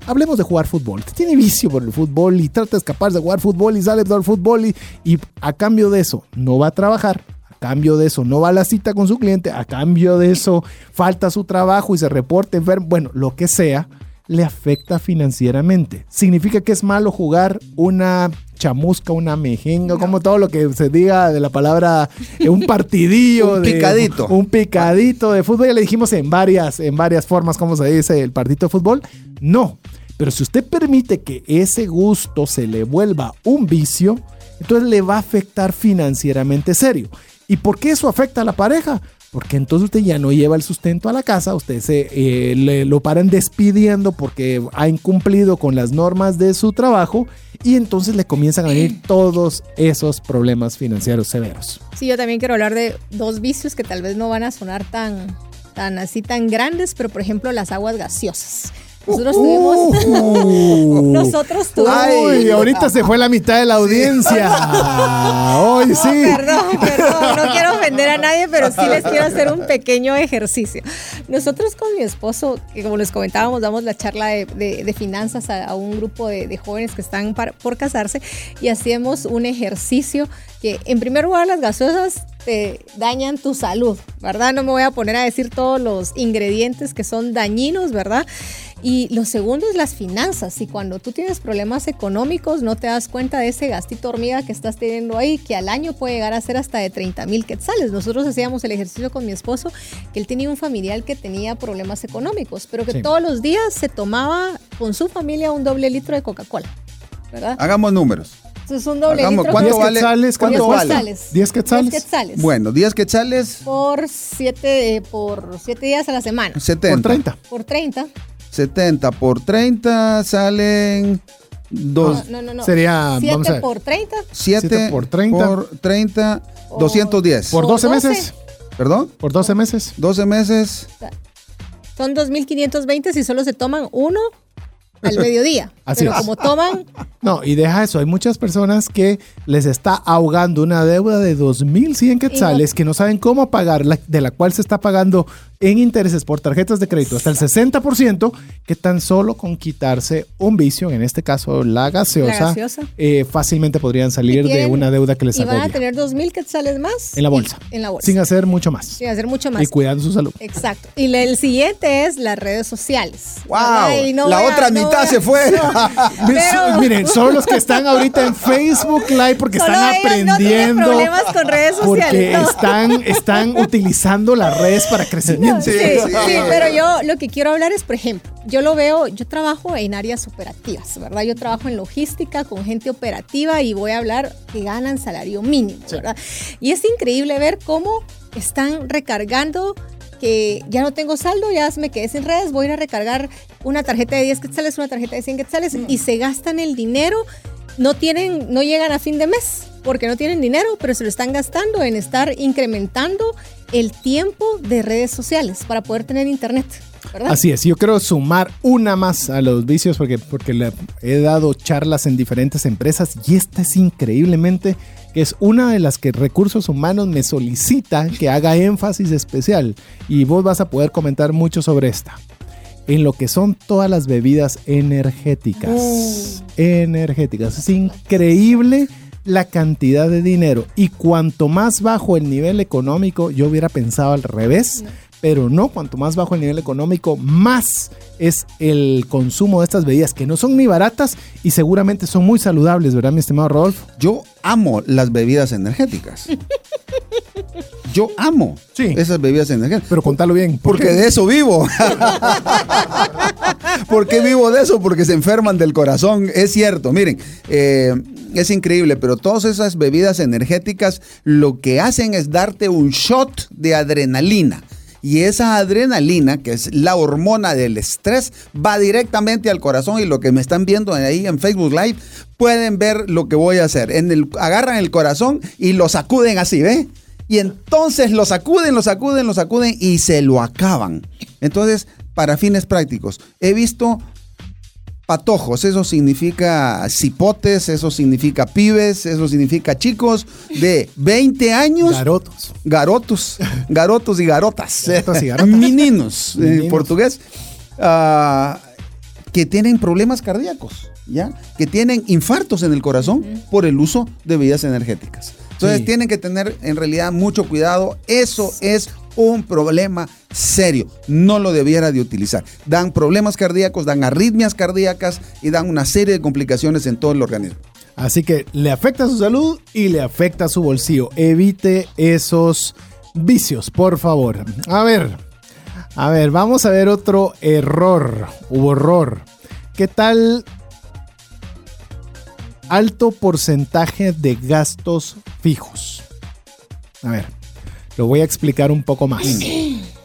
hablemos de jugar fútbol. Usted tiene vicio por el fútbol y trata de escapar de jugar fútbol y sale del fútbol y, y a cambio de eso no va a trabajar. A cambio de eso no va a la cita con su cliente. A cambio de eso falta su trabajo y se reporta enfermo. Bueno, lo que sea le afecta financieramente. Significa que es malo jugar una chamusca, una mejenga, como todo lo que se diga de la palabra, eh, un partidillo. Un de- picadito. un picadito de fútbol. Ya le dijimos en varias, en varias formas cómo se dice el partidito de fútbol. No. Pero si usted permite que ese gusto se le vuelva un vicio, entonces le va a afectar financieramente serio. ¿Y por qué eso afecta a la pareja? Porque entonces usted ya no lleva el sustento a la casa, usted se eh, le- lo paran despidiendo porque ha incumplido con las normas de su trabajo y entonces le comienzan a venir todos esos problemas financieros severos. Sí, yo también quiero hablar de dos vicios que tal vez no van a sonar tan, tan así tan grandes, pero por ejemplo las aguas gaseosas. Nosotros tuvimos. nosotros tuvimos. Uy, ahorita se fue la mitad de la audiencia. Hoy sí. Perdón, perdón, no quiero ofender a nadie, pero sí les quiero hacer un pequeño ejercicio. Nosotros con mi esposo, que como les comentábamos, damos la charla de, de- de finanzas a, a un grupo de, de jóvenes que están para- por casarse y hacemos un ejercicio que, en primer lugar, las gaseosas te dañan tu salud, ¿verdad? No me voy a poner a decir todos los ingredientes que son dañinos, ¿verdad? Y lo segundo es las finanzas. Y cuando tú tienes problemas económicos, no te das cuenta de ese gastito hormiga que estás teniendo ahí, que al año puede llegar a ser hasta de 30 mil quetzales. Nosotros hacíamos el ejercicio con mi esposo, que él tenía un familiar que tenía problemas económicos, pero que Sí. todos los días se tomaba con su familia un doble litro de Coca-Cola, ¿verdad? Hagamos números. Entonces un doble Hagamos, litro. ¿cuánto vale? quetzales, ¿Cuánto ¿cuánto vale? quetzales. 10 quetzales. Diez quetzales. Bueno, 10 quetzales, Por siete, eh, por siete días a la semana. 70. Por 30. Por 30. 70 por 30 salen dos, No, no, no. Sería, vamos a 7 ver. por 30. 7 siete por 30. por 30, O- 210. Por O 12 12. meses. ¿Perdón? Por 12 meses. 12 meses. Son 2.520 si solo se toman uno al mediodía. Así Pero es. como toman, No, y deja eso. Hay muchas personas que les está ahogando una deuda de 2.100 quetzales que no saben cómo pagar, la- de la cual se está pagando en intereses por tarjetas de crédito hasta el 60%, que tan solo con quitarse un vicio, en este caso la gaseosa, La gaseosa. eh, fácilmente podrían salir de una deuda que les y van a agobia. tener 2.000 quetzales más. En la bolsa. y- En la bolsa. Sin hacer mucho más. Sin hacer mucho más. Y cuidando su salud. Exacto. Y la- el siguiente es las redes sociales. ¡Wow! ¿verdad? Y no la otra no mitad se fue. Pero- Miren, son los que están ahorita en Facebook Live porque Solo están ellos no aprendiendo. problemas con redes porque sociales. no. están, están utilizando las redes para crecimiento. Sí, Sí, sí, sí. pero yo lo que quiero hablar es, por ejemplo, yo lo veo, yo trabajo en áreas operativas, ¿verdad? Yo trabajo en logística con gente operativa y voy a hablar que ganan salario mínimo, ¿verdad? Y es increíble ver cómo están recargando que ya no tengo saldo, ya me quedé sin redes, voy a ir a recargar una tarjeta de 10 quetzales, una tarjeta de 100 quetzales y se gastan el dinero, no tienen, no llegan a fin de mes porque no tienen dinero, pero se lo están gastando en estar incrementando el tiempo de redes sociales para poder tener internet, ¿verdad? Así es, yo quiero sumar una más a los vicios porque, porque le he dado charlas en diferentes empresas y esta es increíblemente que es una de las que recursos humanos me solicita que haga énfasis especial y vos vas a poder comentar mucho sobre esta. En lo que son todas las bebidas energéticas. Energéticas. Es increíble la cantidad de dinero y cuanto más bajo el nivel económico, yo hubiera pensado al revés, pero no, cuanto más bajo el nivel económico, más es el consumo de estas bebidas que no son ni baratas y seguramente son muy saludables, ¿verdad, mi estimado Rodolfo? Yo amo las bebidas energéticas. Yo amo Sí. esas bebidas energéticas. Pero contalo bien. ¿por Porque qué? de eso vivo. ¿Por qué vivo de eso? Porque se enferman del corazón. Es cierto, miren, eh, es increíble, pero todas esas bebidas energéticas lo que hacen es darte un shot de adrenalina. Y esa adrenalina, que es la hormona del estrés, va directamente al corazón. Y lo que me están viendo ahí en Facebook Live, pueden ver lo que voy a hacer. En el, agarran el corazón y lo sacuden así, ¿ve? Y entonces lo sacuden, lo sacuden, lo sacuden y se lo acaban. Entonces, para fines prácticos, he visto patojos, eso significa cipotes, eso significa pibes, eso significa chicos de 20 años. Garotos. Garotos, garotos y garotas. Garotos y garotas. Meninos, en Meninos. portugués. ah, que tienen problemas cardíacos, ¿ya? Que tienen infartos en el corazón por el uso de bebidas energéticas. Entonces Sí. tienen que tener en realidad mucho cuidado. Eso es un problema serio. No lo debiera de utilizar. Dan problemas cardíacos, dan arritmias cardíacas y dan una serie de complicaciones en todo el organismo. Así que le afecta su salud y le afecta su bolsillo. Evite esos vicios, por favor. A ver, a ver, vamos a ver otro error u horror. ¿Qué tal alto porcentaje de gastos fijos? A ver, lo voy a explicar un poco más.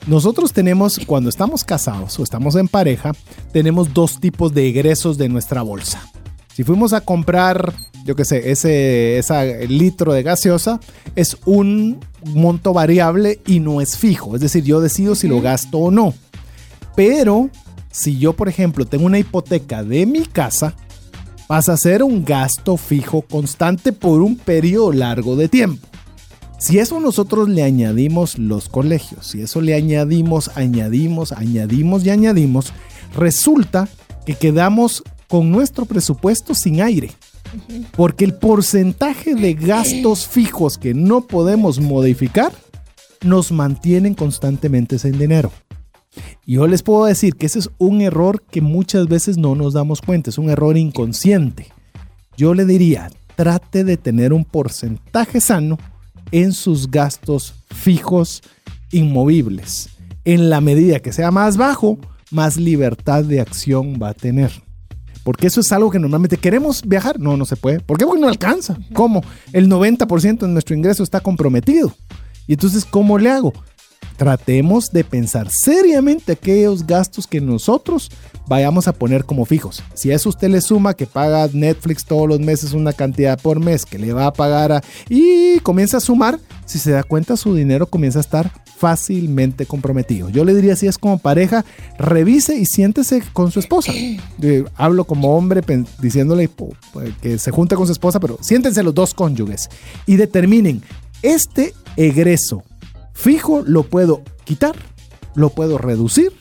Nosotros tenemos, cuando estamos casados o estamos en pareja, tenemos dos tipos de egresos de nuestra bolsa. Si fuimos a comprar, yo qué sé, ese, esa litro de gaseosa, es un monto variable y no es fijo. Es decir, yo decido si lo gasto o no. Pero si yo, por ejemplo, tengo una hipoteca de mi casa, pasa a ser un gasto fijo constante por un periodo largo de tiempo. Si eso nosotros le añadimos los colegios, si eso le añadimos, añadimos, añadimos y añadimos, resulta que quedamos con nuestro presupuesto sin aire. Porque el porcentaje de gastos fijos que no podemos modificar nos mantienen constantemente sin dinero. Y yo les puedo decir que ese es un error que muchas veces no nos damos cuenta, es un error inconsciente. Yo le diría, trate de tener un porcentaje sano en sus gastos fijos inmovibles. En la medida que sea más bajo, más libertad de acción va a tener. Porque eso es algo que normalmente queremos viajar. No, no se puede. ¿Por qué? Porque no alcanza. ¿Cómo? El 90% de nuestro ingreso está comprometido. Y entonces, ¿cómo le hago? Tratemos de pensar seriamente aquellos gastos que nosotros vayamos a poner como fijos. Si a eso usted le suma que paga Netflix todos los meses una cantidad por mes que le va a pagar a, y comienza a sumar, si se da cuenta su dinero comienza a estar fácilmente comprometido. Yo le diría si es como pareja, revise y siéntese con su esposa. hablo como hombre diciéndole que se junte con su esposa, pero siéntense los dos cónyuges y determinen este egreso fijo lo puedo quitar, lo puedo reducir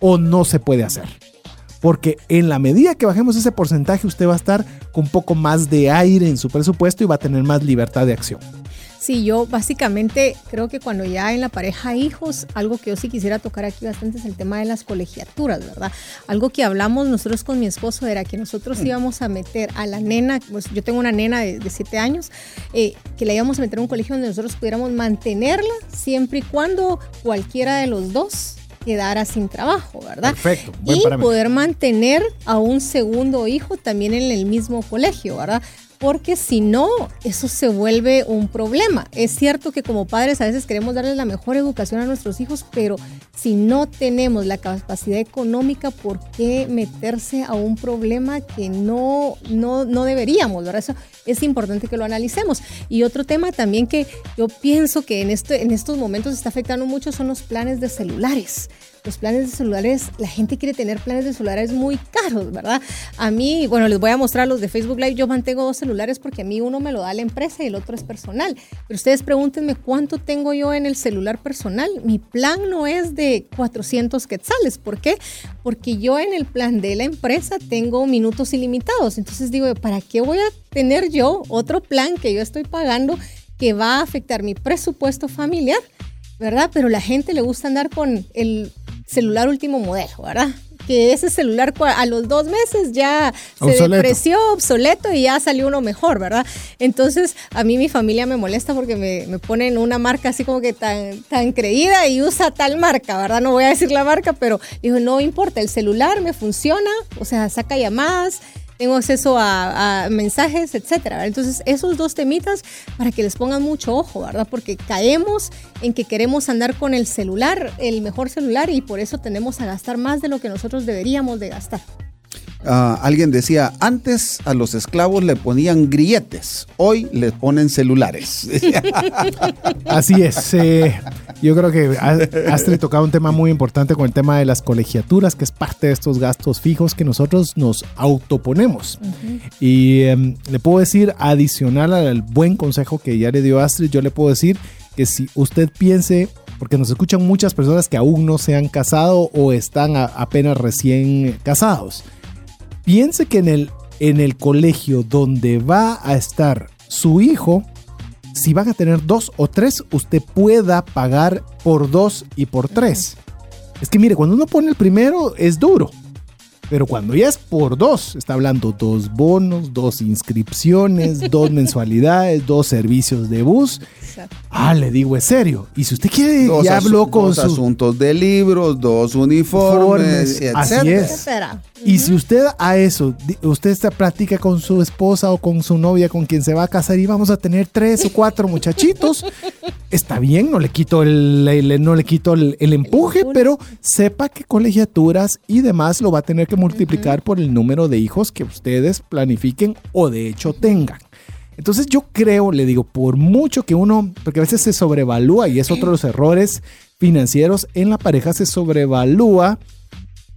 o no se puede hacer. Porque en la medida que bajemos ese porcentaje, usted va a estar con un poco más de aire en su presupuesto y va a tener más libertad de acción. Sí, yo básicamente creo que cuando ya en la pareja hijos, algo que yo sí quisiera tocar aquí bastante es el tema de las colegiaturas, ¿verdad? Algo que hablamos nosotros con mi esposo era que nosotros mm. íbamos a meter a la nena, pues yo tengo una nena de, siete años, eh, que la íbamos a meter a un colegio donde nosotros pudiéramos mantenerla siempre y cuando cualquiera de los dos quedara sin trabajo, ¿verdad? Perfecto. y poder mantener a un segundo hijo también en el mismo colegio, ¿verdad? Porque si no, eso se vuelve un problema. Es cierto que como padres a veces queremos darles la mejor educación a nuestros hijos, pero si no tenemos la capacidad económica, ¿por qué meterse a un problema que no, no, no deberíamos? ¿verdad? Eso es importante que lo analicemos. Y otro tema también que yo pienso que en, este, en estos momentos está afectando mucho son los planes de celulares los planes de celulares, la gente quiere tener planes de celulares muy caros, ¿verdad? A mí, bueno, les voy a mostrar los de Facebook Live, yo mantengo dos celulares porque a mí uno me lo da la empresa y el otro es personal. Pero ustedes pregúntenme cuánto tengo yo en el celular personal. Mi plan no es de 400 quetzales. ¿Por qué? Porque yo en el plan de la empresa tengo minutos ilimitados. Entonces digo, ¿para qué voy a tener yo otro plan que yo estoy pagando que va a afectar mi presupuesto familiar? ¿verdad? Pero la gente le gusta andar con el celular último modelo, ¿verdad? Que ese celular a los dos meses ya se depreció, obsoleto y ya salió uno mejor, ¿verdad? Entonces a mí mi familia me molesta porque me, me, ponen una marca así como que tan, tan creída y usa tal marca, ¿verdad? No voy a decir la marca, pero digo, no importa, el celular me funciona, o sea, saca llamadas tengo acceso a, mensajes, etcétera. Entonces, esos dos temitas para que les pongan mucho ojo, ¿verdad? Porque caemos en que queremos andar con el celular, el mejor celular, y por eso tenemos a gastar más de lo que nosotros deberíamos de gastar. Ah, alguien decía, antes a los esclavos le ponían grilletes, hoy les ponen celulares. Así es. Eh, yo creo que Astrid tocado un tema muy importante con el tema de las colegiaturas, que es parte de estos gastos fijos que nosotros nos autoponemos. Y em, le puedo decir, adicional al buen consejo que ya le dio Astrid, yo le puedo decir que si usted piense porque nos escuchan muchas personas que aún no se han casado o están apenas recién casados piense que en el, en el colegio donde va a estar su hijo, si van a tener dos o tres, usted pueda pagar por dos y por tres. Es que mire, cuando uno pone el primero es duro. Pero cuando ya es por dos, está hablando dos bonos, dos inscripciones, dos mensualidades, dos servicios de bus. Ah, le digo, es serio. Y si usted quiere, ya habló con dos asuntos de libros, dos uniformes, etc. Así es. Y si usted a eso, usted está platica con su esposa o con su novia con quien se va a casar y vamos a tener tres o cuatro muchachitos, está bien, no le quito el, no le quito el, empuje, pero sepa que colegiaturas y demás lo va a tener que multiplicar por el número de hijos que ustedes planifiquen o de hecho tengan. Entonces yo creo, le digo, por mucho que uno, porque a veces se sobrevalúa y es otro de los errores financieros en la pareja, se sobrevalúa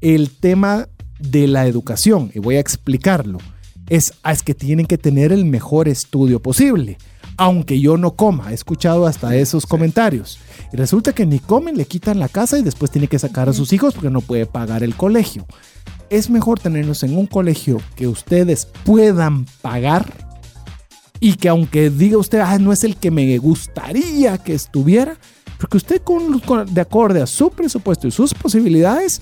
el tema de la educación, y voy a explicarlo, es, ah, es que tienen que tener el mejor estudio posible. Aunque yo no coma, he escuchado hasta esos comentarios. Y resulta que ni comen, le quitan la casa y después tiene que sacar a sus hijos porque no puede pagar el colegio. Es mejor tenerlos en un colegio que ustedes puedan pagar y que aunque diga usted, ah, no es el que me gustaría que estuviera, porque usted con, con- de acorde a su presupuesto y sus posibilidades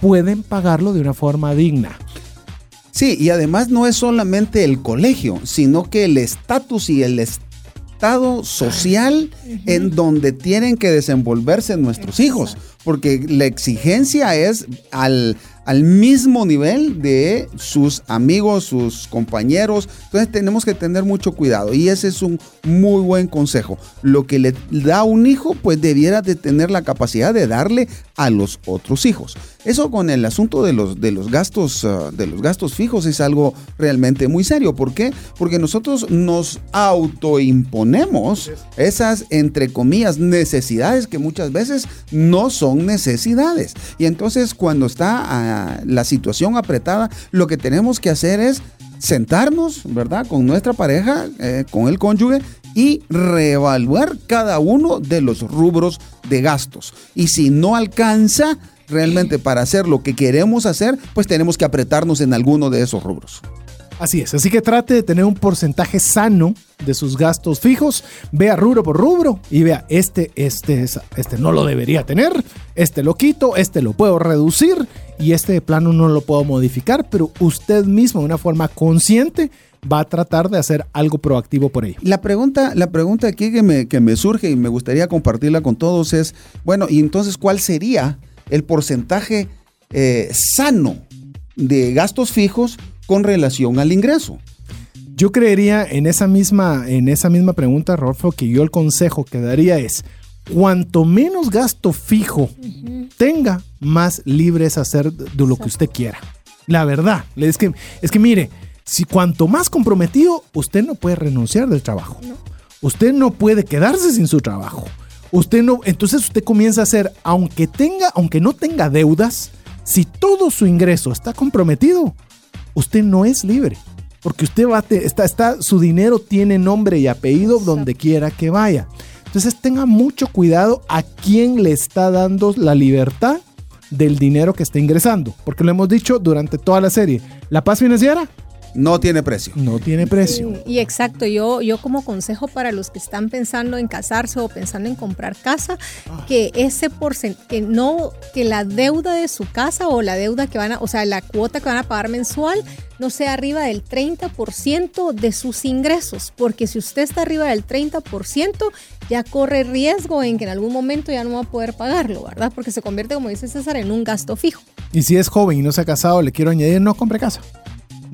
pueden pagarlo de una forma digna. Sí, y además no es solamente el colegio, sino que el estatus y el estado social en donde tienen que desenvolverse nuestros hijos, porque la exigencia es al, al mismo nivel de sus amigos, sus compañeros, entonces tenemos que tener mucho cuidado y ese es un muy buen consejo. Lo que le da un hijo, pues debiera de tener la capacidad de darle a los otros hijos. Eso con el asunto de los, de los gastos ah, de los gastos fijos es algo realmente muy serio. ¿Por qué? Porque nosotros nos autoimponemos esas entre comillas necesidades que muchas veces no son necesidades. Y entonces cuando está ah, la situación apretada, lo que tenemos que hacer es sentarnos, ¿verdad? Con nuestra pareja, eh, con el cónyuge y reevaluar cada uno de los rubros de gastos. Y si no alcanza realmente para hacer lo que queremos hacer, pues tenemos que apretarnos en alguno de esos rubros. Así es, así que trate de tener un porcentaje sano de sus gastos fijos, vea rubro por rubro y vea, este, este, es- este no lo debería tener, este lo quito, este lo puedo reducir y este de plano no lo puedo modificar, pero usted mismo de una forma consciente va a tratar de hacer algo proactivo por ello. La pregunta, la pregunta aquí que me, que me surge y me gustaría compartirla con todos es, bueno, y entonces, ¿cuál sería el porcentaje eh, sano de gastos fijos con relación al ingreso? Yo creería en esa misma, en esa misma pregunta, Rodolfo, que yo el consejo que daría es, cuanto menos gasto fijo tenga, más libre es hacer de lo que usted quiera. La verdad, es que, es que mire, si cuanto más comprometido, usted no puede renunciar del trabajo. Usted no puede quedarse sin su trabajo. Usted no, entonces usted comienza a hacer, aunque tenga, aunque no tenga deudas, si todo su ingreso está comprometido, usted no es libre. Porque usted va está, está, su dinero tiene nombre y apellido donde quiera que vaya. Entonces tenga mucho cuidado a quién le está dando la libertad del dinero que está ingresando. Porque lo hemos dicho durante toda la serie. La paz financiera No tiene precio. no tiene precio. Y exacto, yo, yo como consejo para los que están pensando en casarse o pensando en comprar casa, que ese porcentaje, que no, que la deuda de su casa o la deuda que van a, o sea, la cuota que van a pagar mensual no sea arriba del 30% de sus ingresos, porque si usted está arriba del 30%, ya corre riesgo en que en algún momento ya no va a poder pagarlo, ¿verdad? Porque se convierte, como dice César, en un gasto fijo. Y si es joven y no se ha casado, le quiero añadir, no compre casa.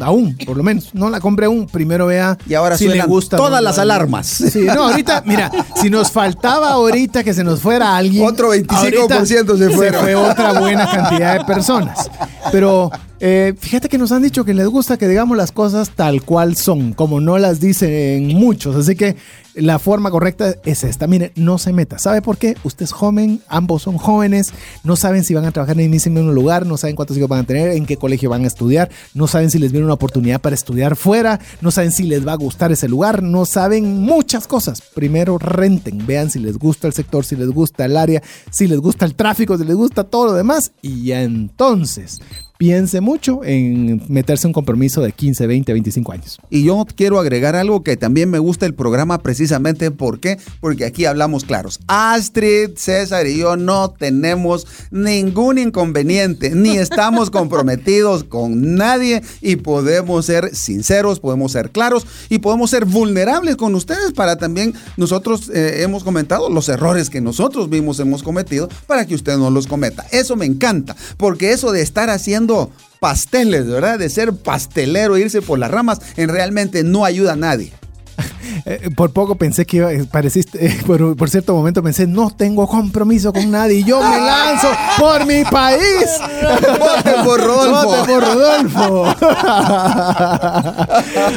Aún, por lo menos. No la compre aún. Primero vea Y ahora si le gusta. todas no, las no, alarmas. Sí, no, ahorita, mira, si nos faltaba ahorita que se nos fuera alguien. Otro 25% ahorita se fueron. fue otra buena cantidad de personas. Pero eh, fíjate que nos han dicho que les gusta que digamos las cosas tal cual son, como no las dicen muchos. Así que la forma correcta es esta. Mire, no se meta. ¿Sabe por qué? Usted es joven, ambos son jóvenes, no saben si van a trabajar en ese mismo lugar, no saben cuántos hijos van a tener, en qué colegio van a estudiar, no saben si les viene una oportunidad para estudiar fuera, no saben si les va a gustar ese lugar, no saben muchas cosas. Primero renten, vean si les gusta el sector, si les gusta el área, si les gusta el tráfico, si les gusta todo lo demás y entonces piense mucho en meterse un compromiso de 15, 20, 25 años. Y yo quiero agregar algo que también me gusta el programa precisamente ¿por qué? Porque aquí hablamos claros. Astrid, César y yo no tenemos ningún inconveniente, ni estamos comprometidos con nadie y podemos ser sinceros, podemos ser claros y podemos ser vulnerables con ustedes para también nosotros eh, hemos comentado los errores que nosotros mismos hemos cometido para que usted no los cometa. Eso me encanta, porque eso de estar haciendo pasteles, ¿verdad? De ser pastelero, irse por las ramas, en realmente no ayuda a nadie. Eh, por poco pensé que iba, eh, pareciste, eh, por, por cierto momento pensé, no tengo compromiso con nadie y yo me lanzo por mi país. Vote por Rodolfo. Vote por Rodolfo.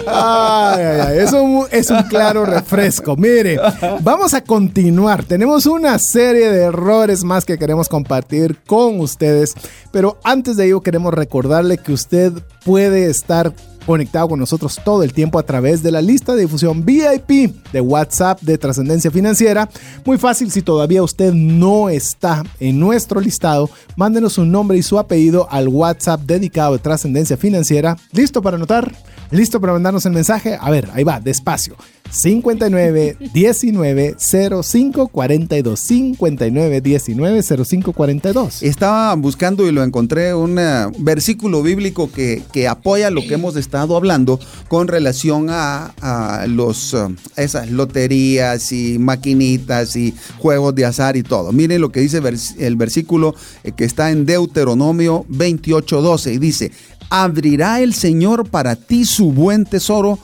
Ay, ay, ay, Es, un, es un claro refresco. Mire, vamos a continuar. Tenemos una serie de errores más que queremos compartir con ustedes, pero antes de ello queremos recordarle que usted puede estar conectado con nosotros todo el tiempo a través de la lista de difusión VIP de WhatsApp de Trascendencia Financiera. Muy fácil, si todavía usted no está en nuestro listado, mándenos su nombre y su apellido al WhatsApp dedicado de Trascendencia Financiera. ¿Listo para anotar? ¿Listo para mandarnos el mensaje? A ver, ahí va, despacio. 59 19 05 42 59 19 05 42 Estaba buscando y lo encontré un eh, versículo bíblico que, apoya lo que hemos estado hablando con relación a, uh, esas loterías y maquinitas y juegos de azar y todo. Miren lo que dice el versículo eh, que está en Deuteronomio 28, 12 y dice, abrirá el Señor para ti su buen tesoro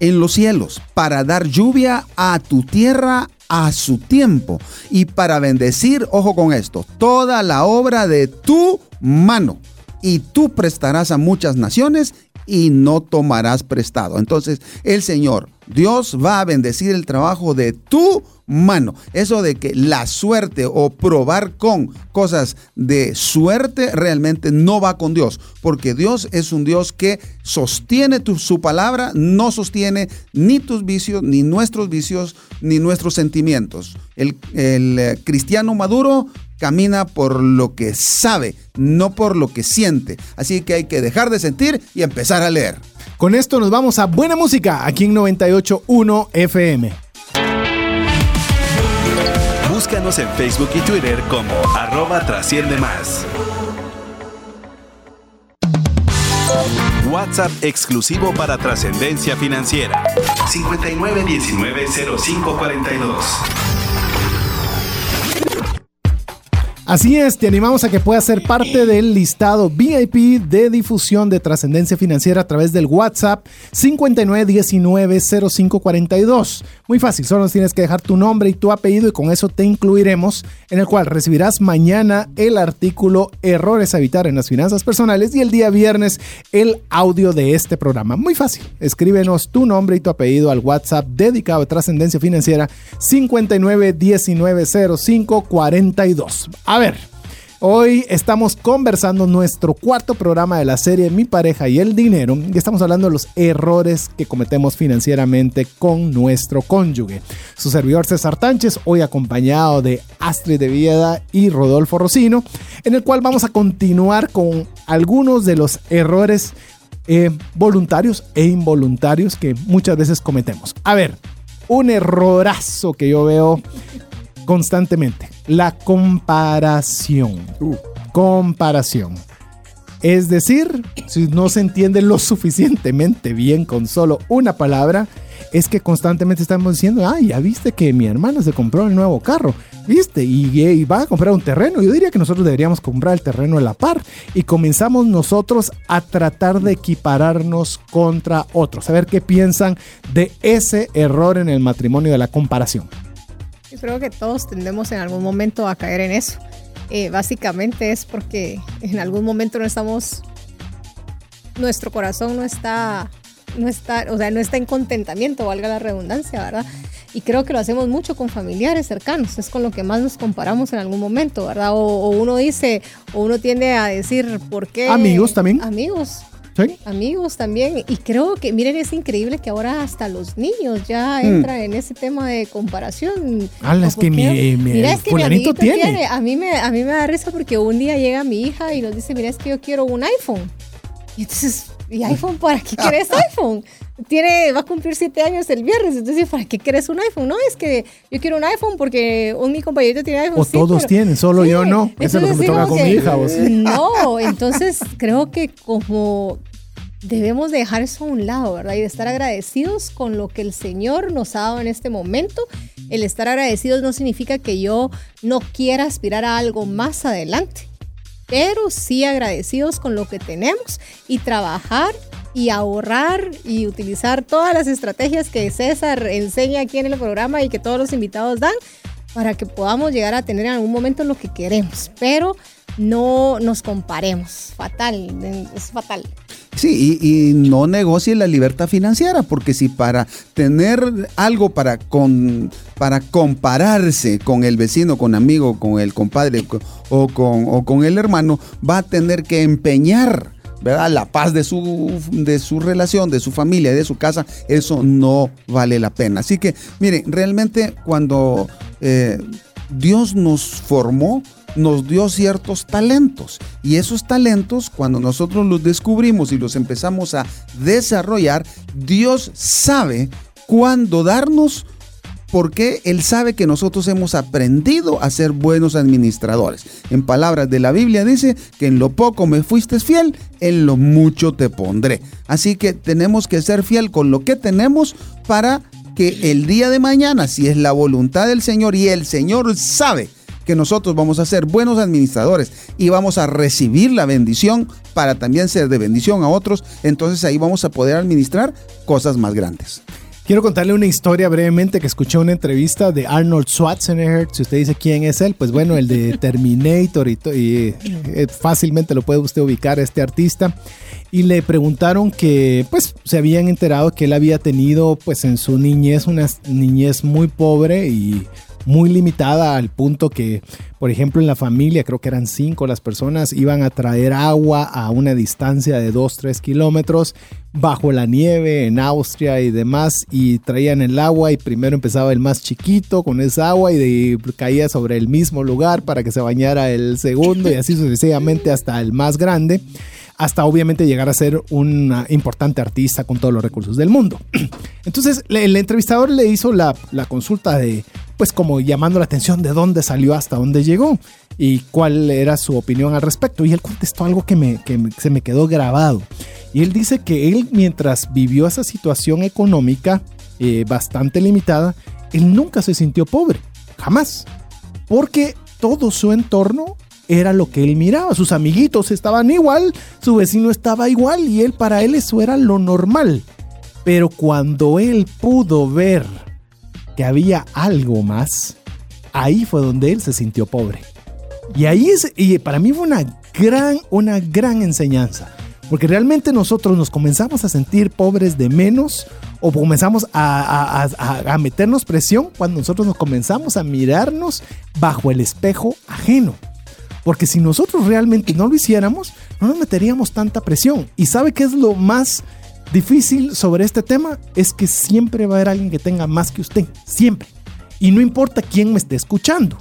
en los cielos, para dar lluvia a tu tierra a su tiempo y para bendecir, ojo con esto, toda la obra de tu mano. Y tú prestarás a muchas naciones y no tomarás prestado. Entonces el Señor, Dios va a bendecir el trabajo de tu mano. Eso de que la suerte o probar con cosas de suerte realmente no va con Dios, porque Dios es un Dios que sostiene tu, su palabra, no sostiene ni tus vicios, ni nuestros vicios, ni nuestros sentimientos. El, eh, cristiano maduro camina por lo que sabe, no por lo que siente. Así que hay que dejar de sentir y empezar a leer. Con esto nos vamos a buena música aquí en 98.1 FM. Búscanos en Facebook y Twitter como arroba trasciende más. WhatsApp exclusivo para trascendencia financiera. 59190542. Así es, te animamos a que puedas ser parte del listado VIP de difusión de trascendencia financiera a través del WhatsApp 59190542. Muy fácil, solo nos tienes que dejar tu nombre y tu apellido y con eso te incluiremos, en el cual recibirás mañana el artículo Errores a evitar en las finanzas personales y el día viernes el audio de este programa. Muy fácil, escríbenos tu nombre y tu apellido al WhatsApp dedicado a trascendencia financiera 59190542. A ver, hoy estamos conversando nuestro cuarto programa de la serie Mi pareja y el dinero y estamos hablando de los errores que cometemos financieramente con nuestro cónyuge. Su servidor César Tánchez, hoy acompañado de Astrid de Vieda y Rodolfo Rocino, en el cual vamos a continuar con algunos de los errores eh, voluntarios e involuntarios que muchas veces cometemos. A ver, un errorazo que yo veo constantemente. La comparación. Uh. Comparación. Es decir, si no se entiende lo suficientemente bien con solo una palabra, es que constantemente estamos diciendo, ay, ya viste que mi hermano se compró el nuevo carro, viste, y, y, va a comprar un terreno. Yo diría que nosotros deberíamos comprar el terreno a la par. Y comenzamos nosotros a tratar de equipararnos contra otros, a ver qué piensan de ese error en el matrimonio de la comparación. Yo creo que todos tendemos en algún momento a caer en eso. Eh, básicamente es porque en algún momento no estamos, nuestro corazón no está, no está, o sea, no está en contentamiento, valga la redundancia, ¿verdad? Y creo que lo hacemos mucho con familiares cercanos, es con lo que más nos comparamos en algún momento, ¿verdad? O, o uno dice, o uno tiende a decir, ¿por qué? Amigos también. Amigos, ¿Sí? amigos también. Y creo que, miren, es increíble que ahora hasta los niños ya entran mm. en ese tema de comparación. Ah, es que mi, mi, mira, es que mi tiene. tiene. A, mí me, a mí me da risa porque un día llega mi hija y nos dice, mira, es que yo quiero un iPhone. Y entonces, ¿y iPhone para qué quieres iPhone? Tiene, va a cumplir siete años el viernes, entonces, ¿para qué quieres un iPhone? No, es que yo quiero un iPhone porque un mi compañero tiene iPhone. O sí, todos pero, tienen, solo sí, yo no. Eso es lo que me toca con que, mi hija. ¿o sí? No, entonces creo que como debemos dejar eso a un lado, ¿verdad? Y de estar agradecidos con lo que el Señor nos ha dado en este momento. El estar agradecidos no significa que yo no quiera aspirar a algo más adelante, pero sí agradecidos con lo que tenemos y trabajar y ahorrar y utilizar todas las estrategias que César enseña aquí en el programa y que todos los invitados dan para que podamos llegar a tener en algún momento lo que queremos. Pero no nos comparemos. Fatal, es fatal. Sí, y, no negocie la libertad financiera, porque si para tener algo para, con, para compararse con el vecino, con amigo, con el compadre o con, o con el hermano, va a tener que empeñar ¿verdad? la paz de su, de su relación, de su familia, de su casa, eso no vale la pena. Así que, miren, realmente cuando eh, Dios nos formó, nos dio ciertos talentos. Y esos talentos, cuando nosotros los descubrimos y los empezamos a desarrollar, Dios sabe cuándo darnos porque Él sabe que nosotros hemos aprendido a ser buenos administradores. En palabras de la Biblia dice que en lo poco me fuiste fiel, en lo mucho te pondré. Así que tenemos que ser fiel con lo que tenemos para que el día de mañana, si es la voluntad del Señor y el Señor sabe que nosotros vamos a ser buenos administradores y vamos a recibir la bendición para también ser de bendición a otros, entonces ahí vamos a poder administrar cosas más grandes. Quiero contarle una historia brevemente que escuché una entrevista de Arnold Schwarzenegger. Si usted dice quién es él, pues bueno, el de Terminator y, y eh, fácilmente lo puede usted ubicar este artista. Y le preguntaron que pues se habían enterado que él había tenido pues en su niñez una niñez muy pobre y muy limitada al punto que, por ejemplo, en la familia, creo que eran cinco las personas, iban a traer agua a una distancia de 2-3 kilómetros bajo la nieve en Austria y demás y traían el agua y primero empezaba el más chiquito con esa agua y caía sobre el mismo lugar para que se bañara el segundo y así sucesivamente hasta el más grande hasta obviamente llegar a ser un importante artista con todos los recursos del mundo. Entonces el entrevistador le hizo la, la consulta de, pues como llamando la atención de dónde salió hasta dónde llegó y cuál era su opinión al respecto. Y él contestó algo que, me, que se me quedó grabado. Y él dice que él mientras vivió esa situación económica eh, bastante limitada, él nunca se sintió pobre, jamás. Porque todo su entorno era lo que él miraba. Sus amiguitos estaban igual, su vecino estaba igual y él para él eso era lo normal. Pero cuando él pudo ver que había algo más, ahí fue donde él se sintió pobre. Y ahí es, y para mí fue una gran, una gran enseñanza. Porque realmente nosotros nos comenzamos a sentir pobres de menos o comenzamos a, a, meternos presión cuando nosotros nos comenzamos a mirarnos bajo el espejo ajeno. Porque si nosotros realmente no lo hiciéramos, no nos meteríamos tanta presión. ¿Y sabe qué es lo más difícil sobre este tema es que siempre va a haber alguien que tenga más que usted, siempre. Y no importa quién me esté escuchando.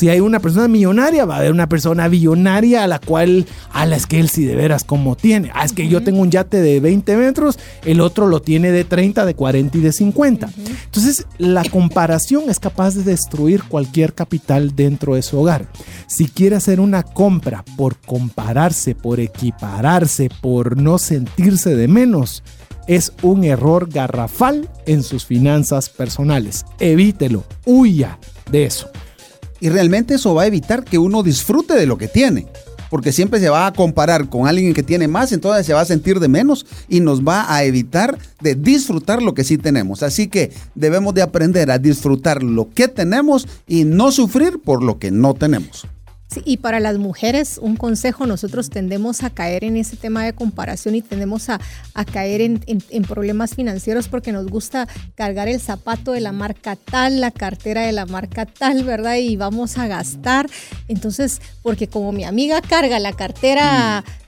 Si hay una persona millonaria, va a haber una persona billonaria a la cual, a la es que él sí de veras como tiene. Ah, es que yo tengo un yate de 20 metros, el otro lo tiene de 30, de 40 y de 50. Entonces, la comparación es capaz de destruir cualquier capital dentro de su hogar. Si quiere hacer una compra por compararse, por equipararse, por no sentirse de menos, es un error garrafal en sus finanzas personales. Evítelo, huya de eso. Y realmente eso va a evitar que uno disfrute de lo que tiene. Porque siempre se va a comparar con alguien que tiene más, entonces se va a sentir de menos y nos va a evitar de disfrutar lo que sí tenemos. Así que debemos de aprender a disfrutar lo que tenemos y no sufrir por lo que no tenemos y para las mujeres, un consejo, nosotros tendemos a caer en ese tema de comparación y tendemos a, caer en, problemas financieros porque nos gusta cargar el zapato de la marca tal, la cartera de la marca tal, ¿verdad? Y vamos a gastar. Entonces, porque como mi amiga carga la cartera... Mm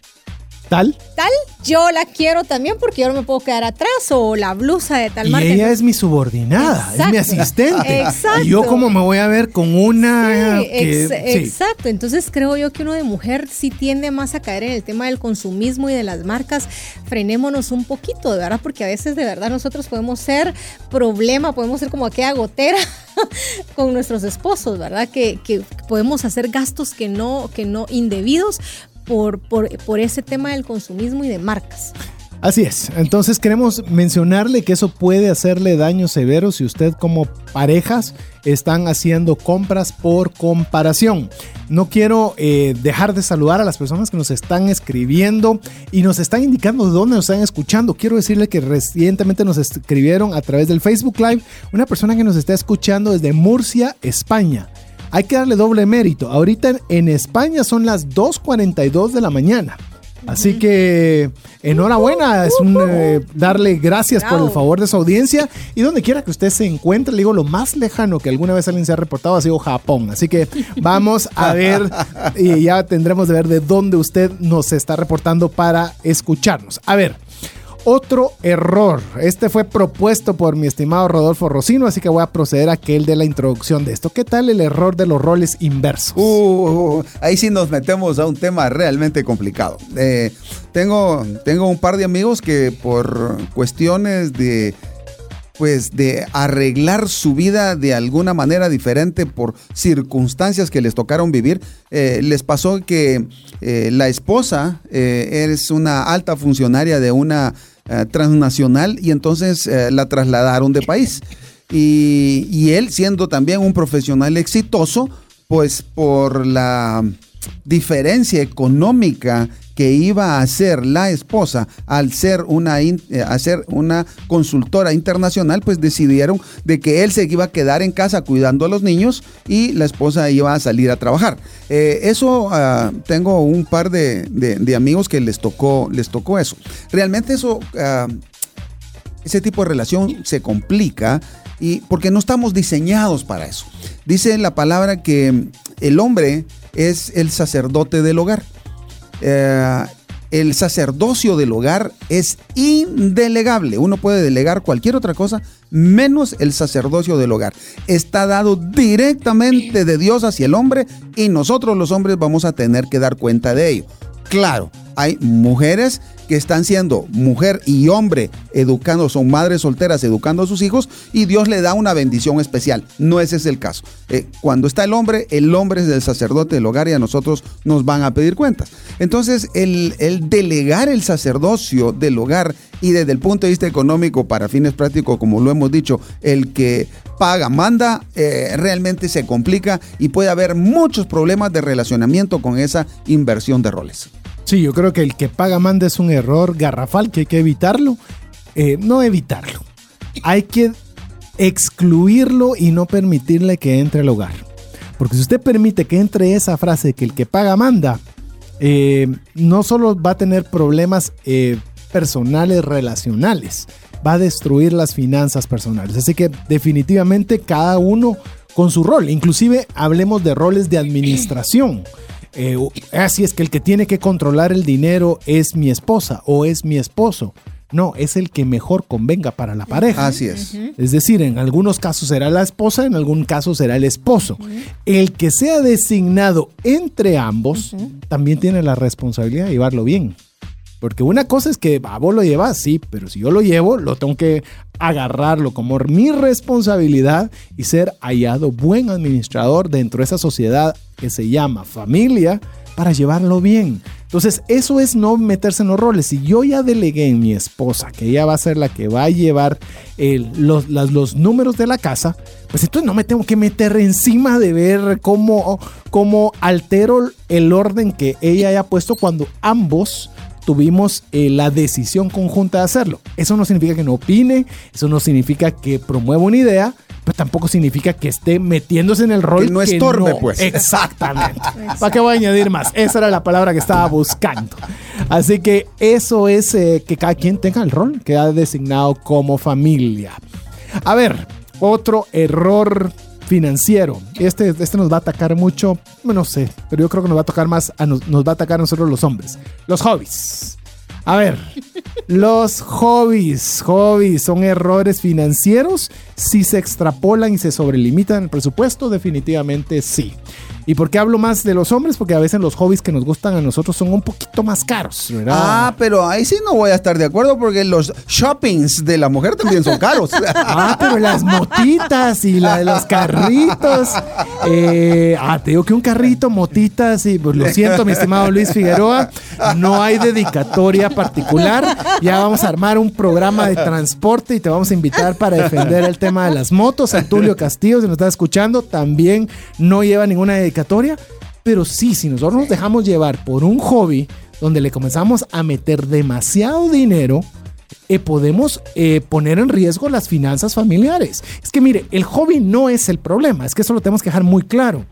tal. Tal, yo la quiero también porque yo no me puedo quedar atrás o la blusa de tal y ella es mi subordinada, es mi asistente. Exacto. Y yo como me voy a ver con una... Exacto, entonces creo yo que uno de mujer sí tiende más a caer en el tema del consumismo y de las marcas. Frenémonos un poquito, de verdad, porque a veces de verdad nosotros podemos ser problema, podemos ser como aquella gotera con nuestros esposos, ¿verdad? Que, que podemos hacer gastos que no, que no indebidos por, por, ese tema del consumismo y de marcas. Así es. Entonces queremos mencionarle que eso puede hacerle daño severo si usted como parejas están haciendo compras por comparación. No quiero eh, dejar de saludar a las personas que nos están escribiendo y nos están indicando dónde nos están escuchando. Quiero decirle que recientemente nos escribieron a través del Facebook Live una persona que nos está escuchando desde Murcia, España. Hay que darle doble mérito. Ahorita en España son las 2.42 de la mañana. Así que enhorabuena, es un eh, darle gracias por el favor de su audiencia y donde quiera que usted se encuentre, le digo lo más lejano que alguna vez alguien se ha reportado ha sido Japón. Así que vamos a ver y ya tendremos de ver de dónde usted nos está reportando para escucharnos. A ver. Otro error. Este fue propuesto por mi estimado Rodolfo Rocino, así que voy a proceder a que él dé la introducción de esto. ¿Qué tal el error de los roles inversos? Uh, ahí sí nos metemos a un tema realmente complicado. Eh, tengo, tengo un par de amigos que por cuestiones de pues de arreglar su vida de alguna manera diferente por circunstancias que les tocaron vivir. Eh, les pasó que eh, la esposa es una alta funcionaria de una eh, transnacional y entonces eh, la trasladaron de país. Y, y, él, siendo también un profesional exitoso, pues por la diferencia económica que iba a hacer la esposa al ser una, eh, una consultora internacional, pues decidieron de que él se iba a quedar en casa cuidando a los niños y la esposa iba a salir a trabajar. Eh, eso, ah, tengo un par de, amigos que les tocó, les tocó eso. Realmente eso, ah, ese tipo de relación se complica y porque no estamos diseñados para eso. Dice la palabra que el hombre es el sacerdote del hogar. Eh, el sacerdocio del hogar es indelegable. Uno puede delegar cualquier otra cosa menos el sacerdocio del hogar. Está dado directamente de Dios hacia el hombre y nosotros los hombres vamos a tener que dar cuenta de ello. Claro, hay mujeres que están siendo mujer y hombre educando, son madres solteras educando a sus hijos y Dios le da una bendición especial. No ese es el caso. Eh, cuando está el hombre, el hombre es el sacerdote del hogar y a nosotros nos van a pedir cuentas. Entonces, el, delegar el sacerdocio del hogar y desde el punto de vista económico, para fines prácticos, como lo hemos dicho, el que paga, manda, eh, realmente se complica y puede haber muchos problemas de relacionamiento con esa inversión de roles. Sí, yo creo que el que paga manda es un error garrafal que hay que evitarlo. Eh, no evitarlo. Hay que excluirlo y no permitirle que entre al hogar. Porque si usted permite que entre esa frase que el que paga manda, eh, no solo va a tener problemas eh, personales, relacionales, va a destruir las finanzas personales. Así que definitivamente cada uno con su rol. Inclusive hablemos de roles de administración así eh, es que el que tiene que controlar el dinero es mi esposa o es mi esposo. No, es el que mejor convenga para la pareja. Así es. Es decir, en algunos casos será la esposa, en algún caso será el esposo. El que sea designado entre ambos también tiene la responsabilidad de llevarlo bien. Porque una cosa es que a vos lo llevas, sí, pero si yo lo llevo, lo tengo que agarrarlo como mi responsabilidad y ser hallado buen administrador dentro de esa sociedad que se llama familia para llevarlo bien. Entonces, eso es no meterse en los roles. Si yo ya delegué en mi esposa, que ella va a ser la que va a llevar los, los, números de la casa, pues entonces no me tengo que meter encima de ver cómo, cómo altero el orden que ella haya puesto cuando ambos tuvimos eh, la decisión conjunta de hacerlo. Eso no significa que no opine, eso no significa que promueva una idea, pero tampoco significa que esté metiéndose en el rol. Que no estorbe, pues. Exactamente. ¿Para qué voy a añadir más? Esa era la palabra que estaba buscando. Así que eso es eh, que cada quien tenga el rol que ha designado como familia. A ver, otro error financiero. Este, este nos va a atacar mucho, no sé, pero yo creo que nos va a tocar más, nos, va a atacar a nosotros los hombres. Los hobbies. A ver, los hobbies, hobbies, ¿son errores financieros? Si se extrapolan y se sobrelimitan el presupuesto, definitivamente sí. ¿Y por qué hablo más de los hombres? Porque a veces los hobbies que nos gustan a nosotros son un poquito más caros, ¿verdad? Ah, pero ahí sí no voy a estar de acuerdo porque los shoppings de la mujer también son caros. ah, pero las motitas y la de los carritos. Eh, ah, te digo que un carrito, motitas y pues lo siento, mi estimado Luis Figueroa, no hay dedicatoria particular. Ya vamos a armar un programa de transporte y te vamos a invitar para defender el tema de las motos. Antulio Castillo, si nos está escuchando, también no lleva ninguna dedicatoria. Pero sí, si nosotros nos dejamos llevar por un hobby donde le comenzamos a meter demasiado dinero, eh, podemos eh, poner en riesgo las finanzas familiares. Es que mire, el hobby no es el problema, es que eso lo tenemos que dejar muy claro.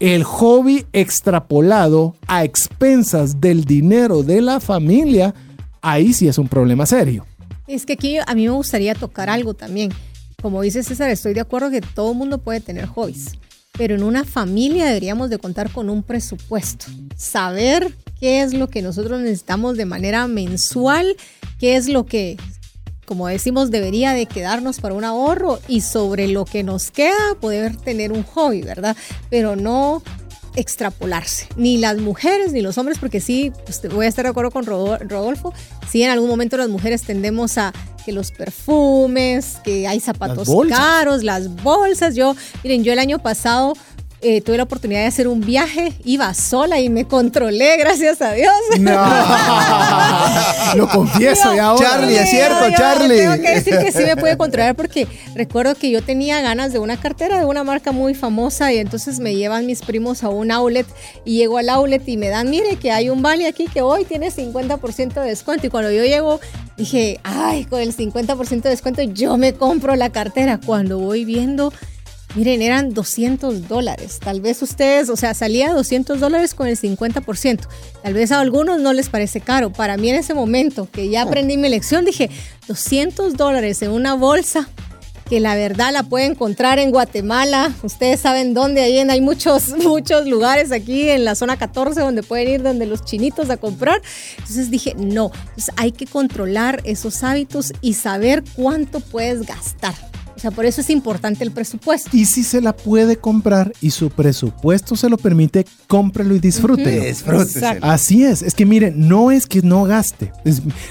El hobby extrapolado a expensas del dinero de la familia, ahí sí es un problema serio. Es que aquí a mí me gustaría tocar algo también. Como dice César, estoy de acuerdo que todo mundo puede tener hobbies, pero en una familia deberíamos de contar con un presupuesto, saber qué es lo que nosotros necesitamos de manera mensual, qué es lo que como decimos, debería de quedarnos para un ahorro y sobre lo que nos queda poder tener un hobby, ¿verdad? Pero no extrapolarse, ni las mujeres ni los hombres, porque sí, pues, voy a estar de acuerdo con Rodolfo, sí en algún momento las mujeres tendemos a que los perfumes, que hay zapatos caros, las bolsas, yo, miren, yo el año pasado eh, tuve la oportunidad de hacer un viaje, iba sola y me controlé, gracias a Dios. No, lo confieso ya ahora. Charlie, es cierto, Charlie. Tengo que decir que sí me pude controlar porque recuerdo que yo tenía ganas de una cartera de una marca muy famosa y entonces me llevan mis primos a un outlet y llego al outlet y me dan, mire que hay un vale aquí que hoy tiene 50% de descuento y cuando yo llego dije, ay, con el 50% de descuento yo me compro la cartera. Cuando voy viendo Miren, eran 200 dólares. Tal vez ustedes, o sea, salía 200 dólares con el 50%. Tal vez a algunos no les parece caro. Para mí en ese momento que ya aprendí mi lección, dije, 200 dólares en una bolsa que la verdad la puede encontrar en Guatemala. Ustedes saben dónde, ahí hay muchos, muchos lugares aquí en la zona 14 donde pueden ir donde los chinitos a comprar. Entonces dije, no, hay que controlar esos hábitos y saber cuánto puedes gastar. O sea, por eso es importante el presupuesto. Y si se la puede comprar y su presupuesto se lo permite, cómprelo y disfrútelo. Así es. Es que miren, no es que no gaste.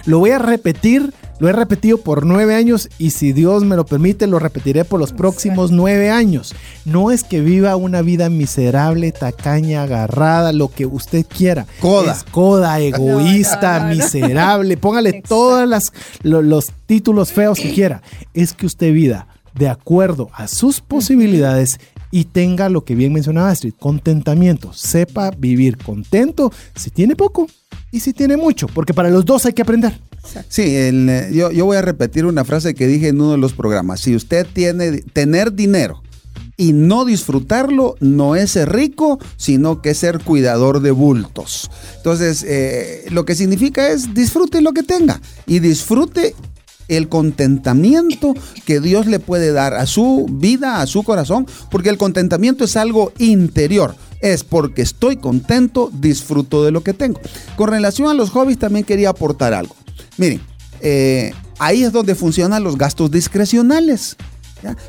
lo voy a repetir. Lo he repetido por nueve años y si Dios me lo permite, lo repetiré por los próximos nueve años. No es que viva una vida miserable, tacaña, agarrada, lo que usted quiera. Coda. Es coda, egoísta, miserable. Póngale todos los títulos feos que quiera. Es que usted vida de acuerdo a sus posibilidades y tenga lo que bien mencionaba Astrid, contentamiento. Sepa vivir contento si tiene poco y si tiene mucho, porque para los dos hay que aprender. Sí, eh, yo, yo, voy a repetir una frase que dije en uno de los programas. Si usted tiene tener dinero y no disfrutarlo, no es ser rico, sino que ser cuidador de bultos. Entonces, eh, lo que significa es disfrute lo que tenga y disfrute el contentamiento que Dios le puede dar a su vida, a su corazón, porque el contentamiento es algo interior. Es porque estoy contento, disfruto de lo que tengo. Con relación a los hobbies también quería aportar algo. Miren, eh, ahí es donde funcionan los gastos discrecionales.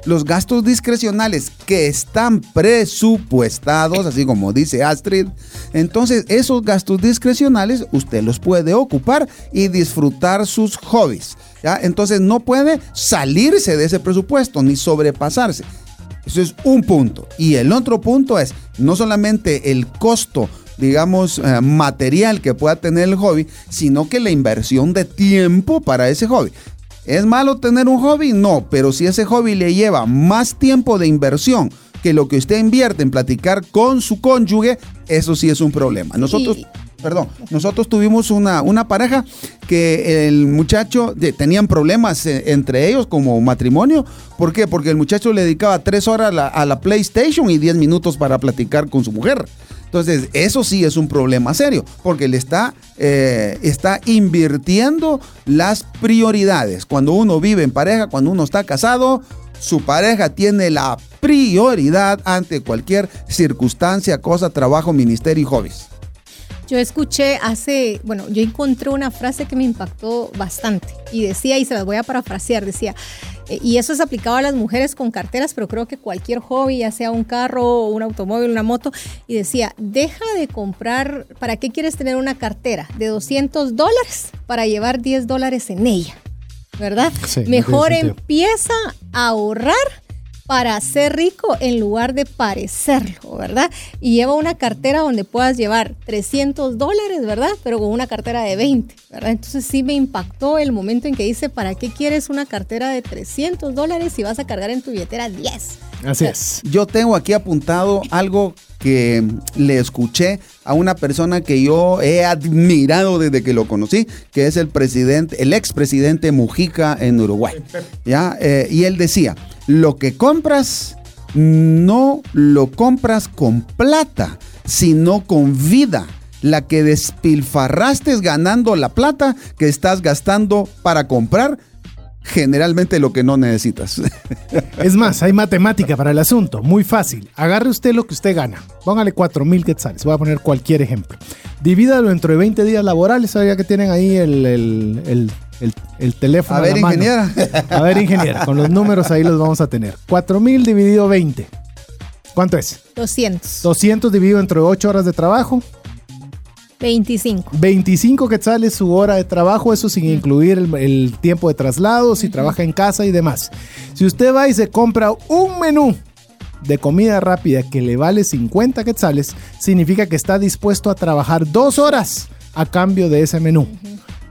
Los gastos discrecionales que están presupuestados, así como dice Astrid, entonces esos gastos discrecionales usted los puede ocupar y disfrutar sus hobbies. Entonces no puede salirse de ese presupuesto ni sobrepasarse. Eso es un punto. Y el otro punto es no solamente el costo digamos, eh, material que pueda tener el hobby, sino que la inversión de tiempo para ese hobby. ¿Es malo tener un hobby? No, pero si ese hobby le lleva más tiempo de inversión que lo que usted invierte en platicar con su cónyuge, eso sí es un problema. Nosotros... Perdón, nosotros tuvimos una, una pareja que el muchacho tenían problemas eh, entre ellos como matrimonio. ¿Por qué? Porque el muchacho le dedicaba tres horas a la, a la PlayStation y diez minutos para platicar con su mujer. Entonces, eso sí es un problema serio, porque le está, eh, está invirtiendo las prioridades. Cuando uno vive en pareja, cuando uno está casado, su pareja tiene la prioridad ante cualquier circunstancia, cosa, trabajo, ministerio y hobbies. Yo escuché hace, bueno, yo encontré una frase que me impactó bastante y decía, y se las voy a parafrasear, decía, eh, y eso es aplicado a las mujeres con carteras, pero creo que cualquier hobby, ya sea un carro, un automóvil, una moto, y decía, deja de comprar, ¿para qué quieres tener una cartera de 200 dólares para llevar 10 dólares en ella? ¿Verdad? Mejor empieza a ahorrar para ser rico en lugar de parecerlo, ¿verdad? Y lleva una cartera donde puedas llevar 300 dólares, ¿verdad? Pero con una cartera de 20, ¿verdad? Entonces sí me impactó el momento en que dice, ¿para qué quieres una cartera de 300 dólares si vas a cargar en tu billetera 10? Así es. Yo tengo aquí apuntado algo que le escuché a una persona que yo he admirado desde que lo conocí, que es el presidente, el expresidente Mujica en Uruguay. ¿ya? Eh, y él decía, lo que compras no lo compras con plata, sino con vida. La que despilfarraste ganando la plata que estás gastando para comprar generalmente lo que no necesitas. Es más, hay matemática para el asunto, muy fácil. Agarre usted lo que usted gana, póngale 4 mil quetzales, voy a poner cualquier ejemplo. Divídalo dentro de 20 días laborales, sabía que tienen ahí el, el, el, el, el teléfono. A ver, la mano. ingeniera. A ver, ingeniera, con los números ahí los vamos a tener. 4 mil dividido 20. ¿Cuánto es? 200. 200 dividido entre 8 horas de trabajo. 25. 25 quetzales su hora de trabajo, eso sin incluir el, el tiempo de traslado, si trabaja en casa y demás. Si usted va y se compra un menú de comida rápida que le vale 50 quetzales, significa que está dispuesto a trabajar dos horas a cambio de ese menú.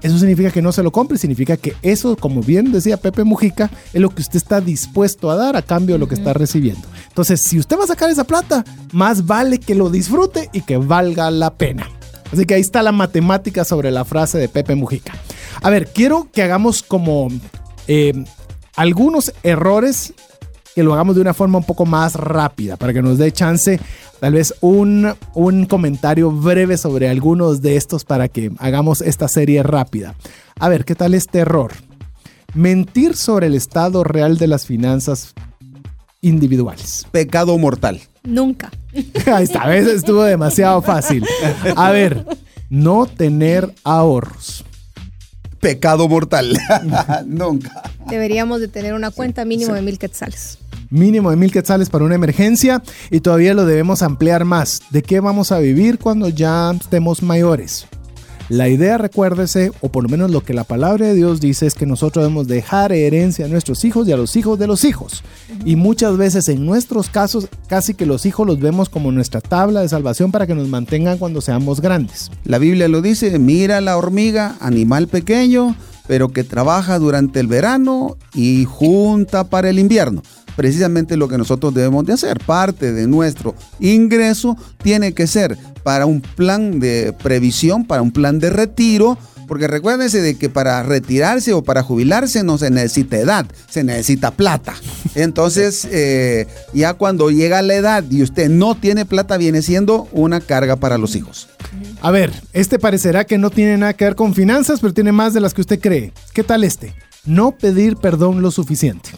Eso significa que no se lo compre, significa que eso, como bien decía Pepe Mujica, es lo que usted está dispuesto a dar a cambio de lo que está recibiendo. Entonces, si usted va a sacar esa plata, más vale que lo disfrute y que valga la pena. Así que ahí está la matemática sobre la frase de Pepe Mujica. A ver, quiero que hagamos como eh, algunos errores que lo hagamos de una forma un poco más rápida para que nos dé chance tal vez un, un comentario breve sobre algunos de estos para que hagamos esta serie rápida. A ver, ¿qué tal este error? Mentir sobre el estado real de las finanzas individuales. Pecado mortal. Nunca. Ahí está, a veces estuvo demasiado fácil. A ver, no tener ahorros. Pecado mortal. Nunca. Deberíamos de tener una cuenta mínimo de mil quetzales. Mínimo de mil quetzales para una emergencia y todavía lo debemos ampliar más. ¿De qué vamos a vivir cuando ya estemos mayores? La idea, recuérdese, o por lo menos lo que la palabra de Dios dice, es que nosotros debemos dejar herencia a nuestros hijos y a los hijos de los hijos. Y muchas veces en nuestros casos, casi que los hijos los vemos como nuestra tabla de salvación para que nos mantengan cuando seamos grandes. La Biblia lo dice, mira la hormiga, animal pequeño, pero que trabaja durante el verano y junta para el invierno. Precisamente lo que nosotros debemos de hacer. Parte de nuestro ingreso tiene que ser para un plan de previsión, para un plan de retiro, porque recuérdense de que para retirarse o para jubilarse no se necesita edad, se necesita plata. Entonces, eh, ya cuando llega la edad y usted no tiene plata, viene siendo una carga para los hijos. A ver, este parecerá que no tiene nada que ver con finanzas, pero tiene más de las que usted cree. ¿Qué tal este? No pedir perdón lo suficiente.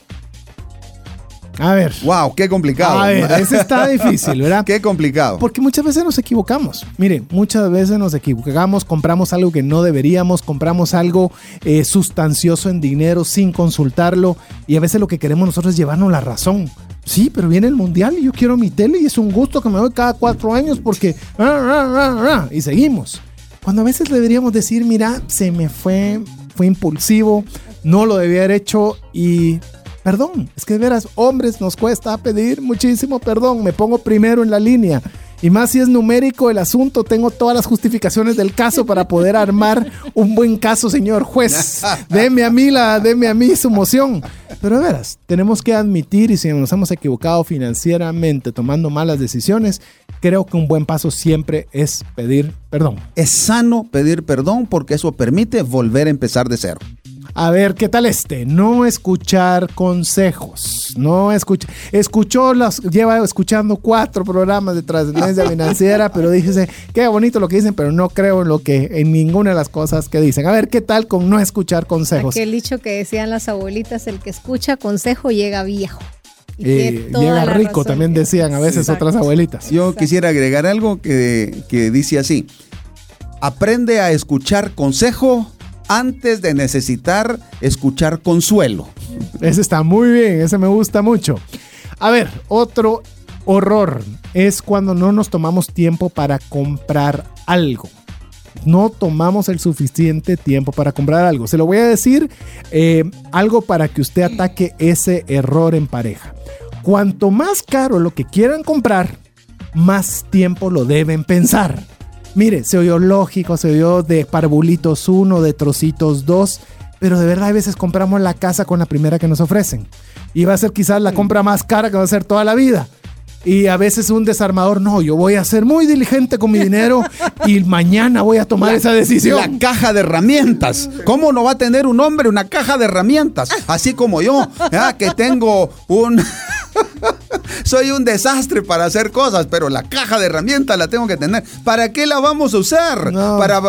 A ver. Wow, qué complicado. A ver, ese está difícil, ¿verdad? Qué complicado. Porque muchas veces nos equivocamos. Mire, muchas veces nos equivocamos, compramos algo que no deberíamos, compramos algo eh, sustancioso en dinero sin consultarlo y a veces lo que queremos nosotros es llevarnos la razón. Sí, pero viene el mundial y yo quiero mi tele y es un gusto que me doy cada cuatro años porque... Y seguimos. Cuando a veces le deberíamos decir, mira, se me fue, fue impulsivo, no lo debía haber hecho y perdón. Es que de veras, hombres, nos cuesta pedir muchísimo perdón. Me pongo primero en la línea. Y más si es numérico el asunto, tengo todas las justificaciones del caso para poder armar un buen caso, señor juez. Deme a mí la, deme a mí su moción. Pero de veras, tenemos que admitir y si nos hemos equivocado financieramente tomando malas decisiones, creo que un buen paso siempre es pedir perdón. Es sano pedir perdón porque eso permite volver a empezar de cero. A ver, ¿qué tal este? No escuchar consejos. No escucha. Escuchó las. Lleva escuchando cuatro programas de trascendencia financiera, pero díjese, qué bonito lo que dicen, pero no creo en lo que, en ninguna de las cosas que dicen. A ver, ¿qué tal con no escuchar consejos? Aquel dicho que decían las abuelitas, el que escucha consejo llega viejo. Y Eh, llega rico, razón. también decían a veces Exacto. otras abuelitas. Yo quisiera agregar algo que, que dice así. Aprende a escuchar consejo antes de necesitar escuchar consuelo. Ese está muy bien, ese me gusta mucho. A ver, otro horror es cuando no nos tomamos tiempo para comprar algo. No tomamos el suficiente tiempo para comprar algo. Se lo voy a decir eh, algo para que usted ataque ese error en pareja. cuanto más caro lo que quieran comprar, más tiempo lo deben pensar. Mire, se oyó lógico, se oyó de parvulitos 1, de trocitos 2, pero de verdad a veces compramos la casa con la primera que nos ofrecen. Y va a ser quizás la compra más cara que va a ser toda la vida. Y a veces un desarmador, no, yo voy a ser muy diligente con mi dinero y mañana voy a tomar esa decisión. La caja de herramientas. ¿Cómo no va a tener un hombre una caja de herramientas? Así como yo, que tengo un... Soy un desastre para hacer cosas, pero la caja de herramientas la tengo que tener. ¿Para qué la vamos a usar? Para,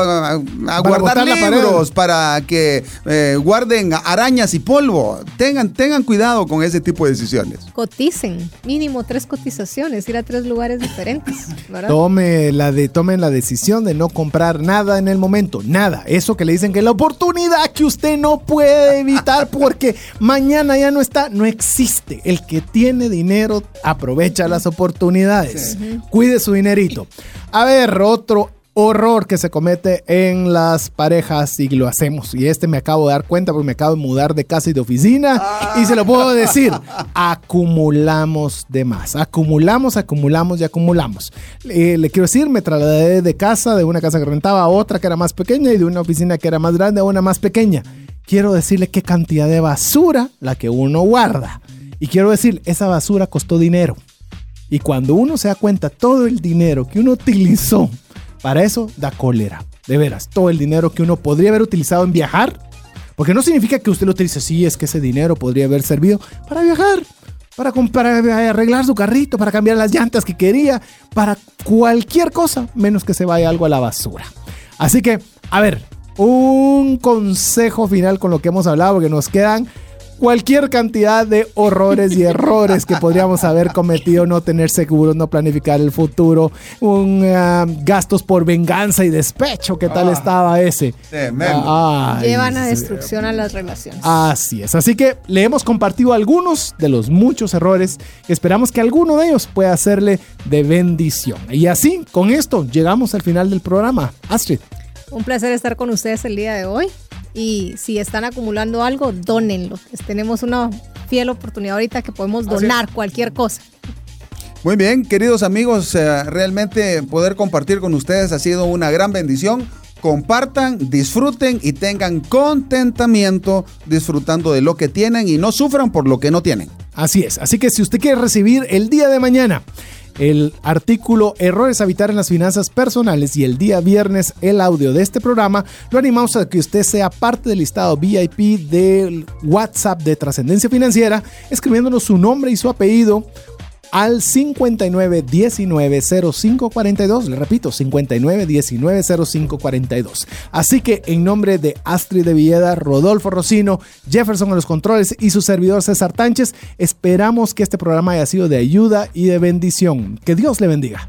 guardar libros, para que eh, guarden arañas y polvo. Tengan, tengan cuidado con ese tipo de decisiones. Coticen, mínimo tres cotizaciones, ir a tres lugares diferentes. Tome la de, tomen la decisión de no comprar nada en el momento, nada. Eso que le dicen que la oportunidad que usted no puede evitar porque mañana ya no está, no existe. El que tiene dinero aprovecha las oportunidades. Cuide su dinerito. A ver, otro horror que se comete en las parejas y lo hacemos. Y este me acabo de dar cuenta porque me acabo de mudar de casa y de oficina. Y se lo puedo decir, acumulamos de más. Acumulamos, acumulamos y acumulamos. le quiero decir, me trasladé de casa, de una casa que rentaba a otra que era más pequeña y de una oficina que era más grande a una más pequeña. Quiero decirle qué cantidad de basura la que uno guarda. Y quiero decir, esa basura costó dinero. Y cuando uno se da cuenta todo el dinero que uno utilizó para eso, da cólera. De veras, todo el dinero que uno podría haber utilizado en viajar. Porque no significa que usted lo utilice, sí, es que ese dinero podría haber servido para viajar, para, para arreglar su carrito, para cambiar las llantas que quería, para cualquier cosa, menos que se vaya algo a la basura. Así que, a ver, un consejo final con lo que hemos hablado, porque nos quedan cualquier cantidad de horrores y errores que podríamos haber cometido, no tener seguros, no planificar el futuro, un, ah, gastos por venganza y despecho, ¿qué tal ah, estaba ese? Llevan a destrucción a las relaciones. Así es, así que le hemos compartido algunos de los muchos errores, esperamos que alguno de ellos pueda hacerle de bendición. Y así, con esto, llegamos al final del programa. Astrid. Un placer estar con ustedes el día de hoy y si están acumulando algo, dónenlo. Tenemos una fiel oportunidad ahorita que podemos donar cualquier cosa. Muy bien, queridos amigos, eh, realmente poder compartir con ustedes ha sido una gran bendición. Compartan, disfruten y tengan contentamiento disfrutando de lo que tienen y no sufran por lo que no tienen. Así es, así que si usted quiere recibir el día de mañana el artículo Errores a evitar en las finanzas personales y el día viernes el audio de este programa, lo animamos a que usted sea parte del listado VIP del WhatsApp de Trascendencia Financiera, escribiéndonos su nombre y su apellido al 59190542. Le repito, 59190542. Así que en nombre de Astrid de Villeda, Rodolfo Rocino, Jefferson en los controles y su servidor César Tánchez, esperamos que este programa haya sido de ayuda y de bendición. Que Dios le bendiga.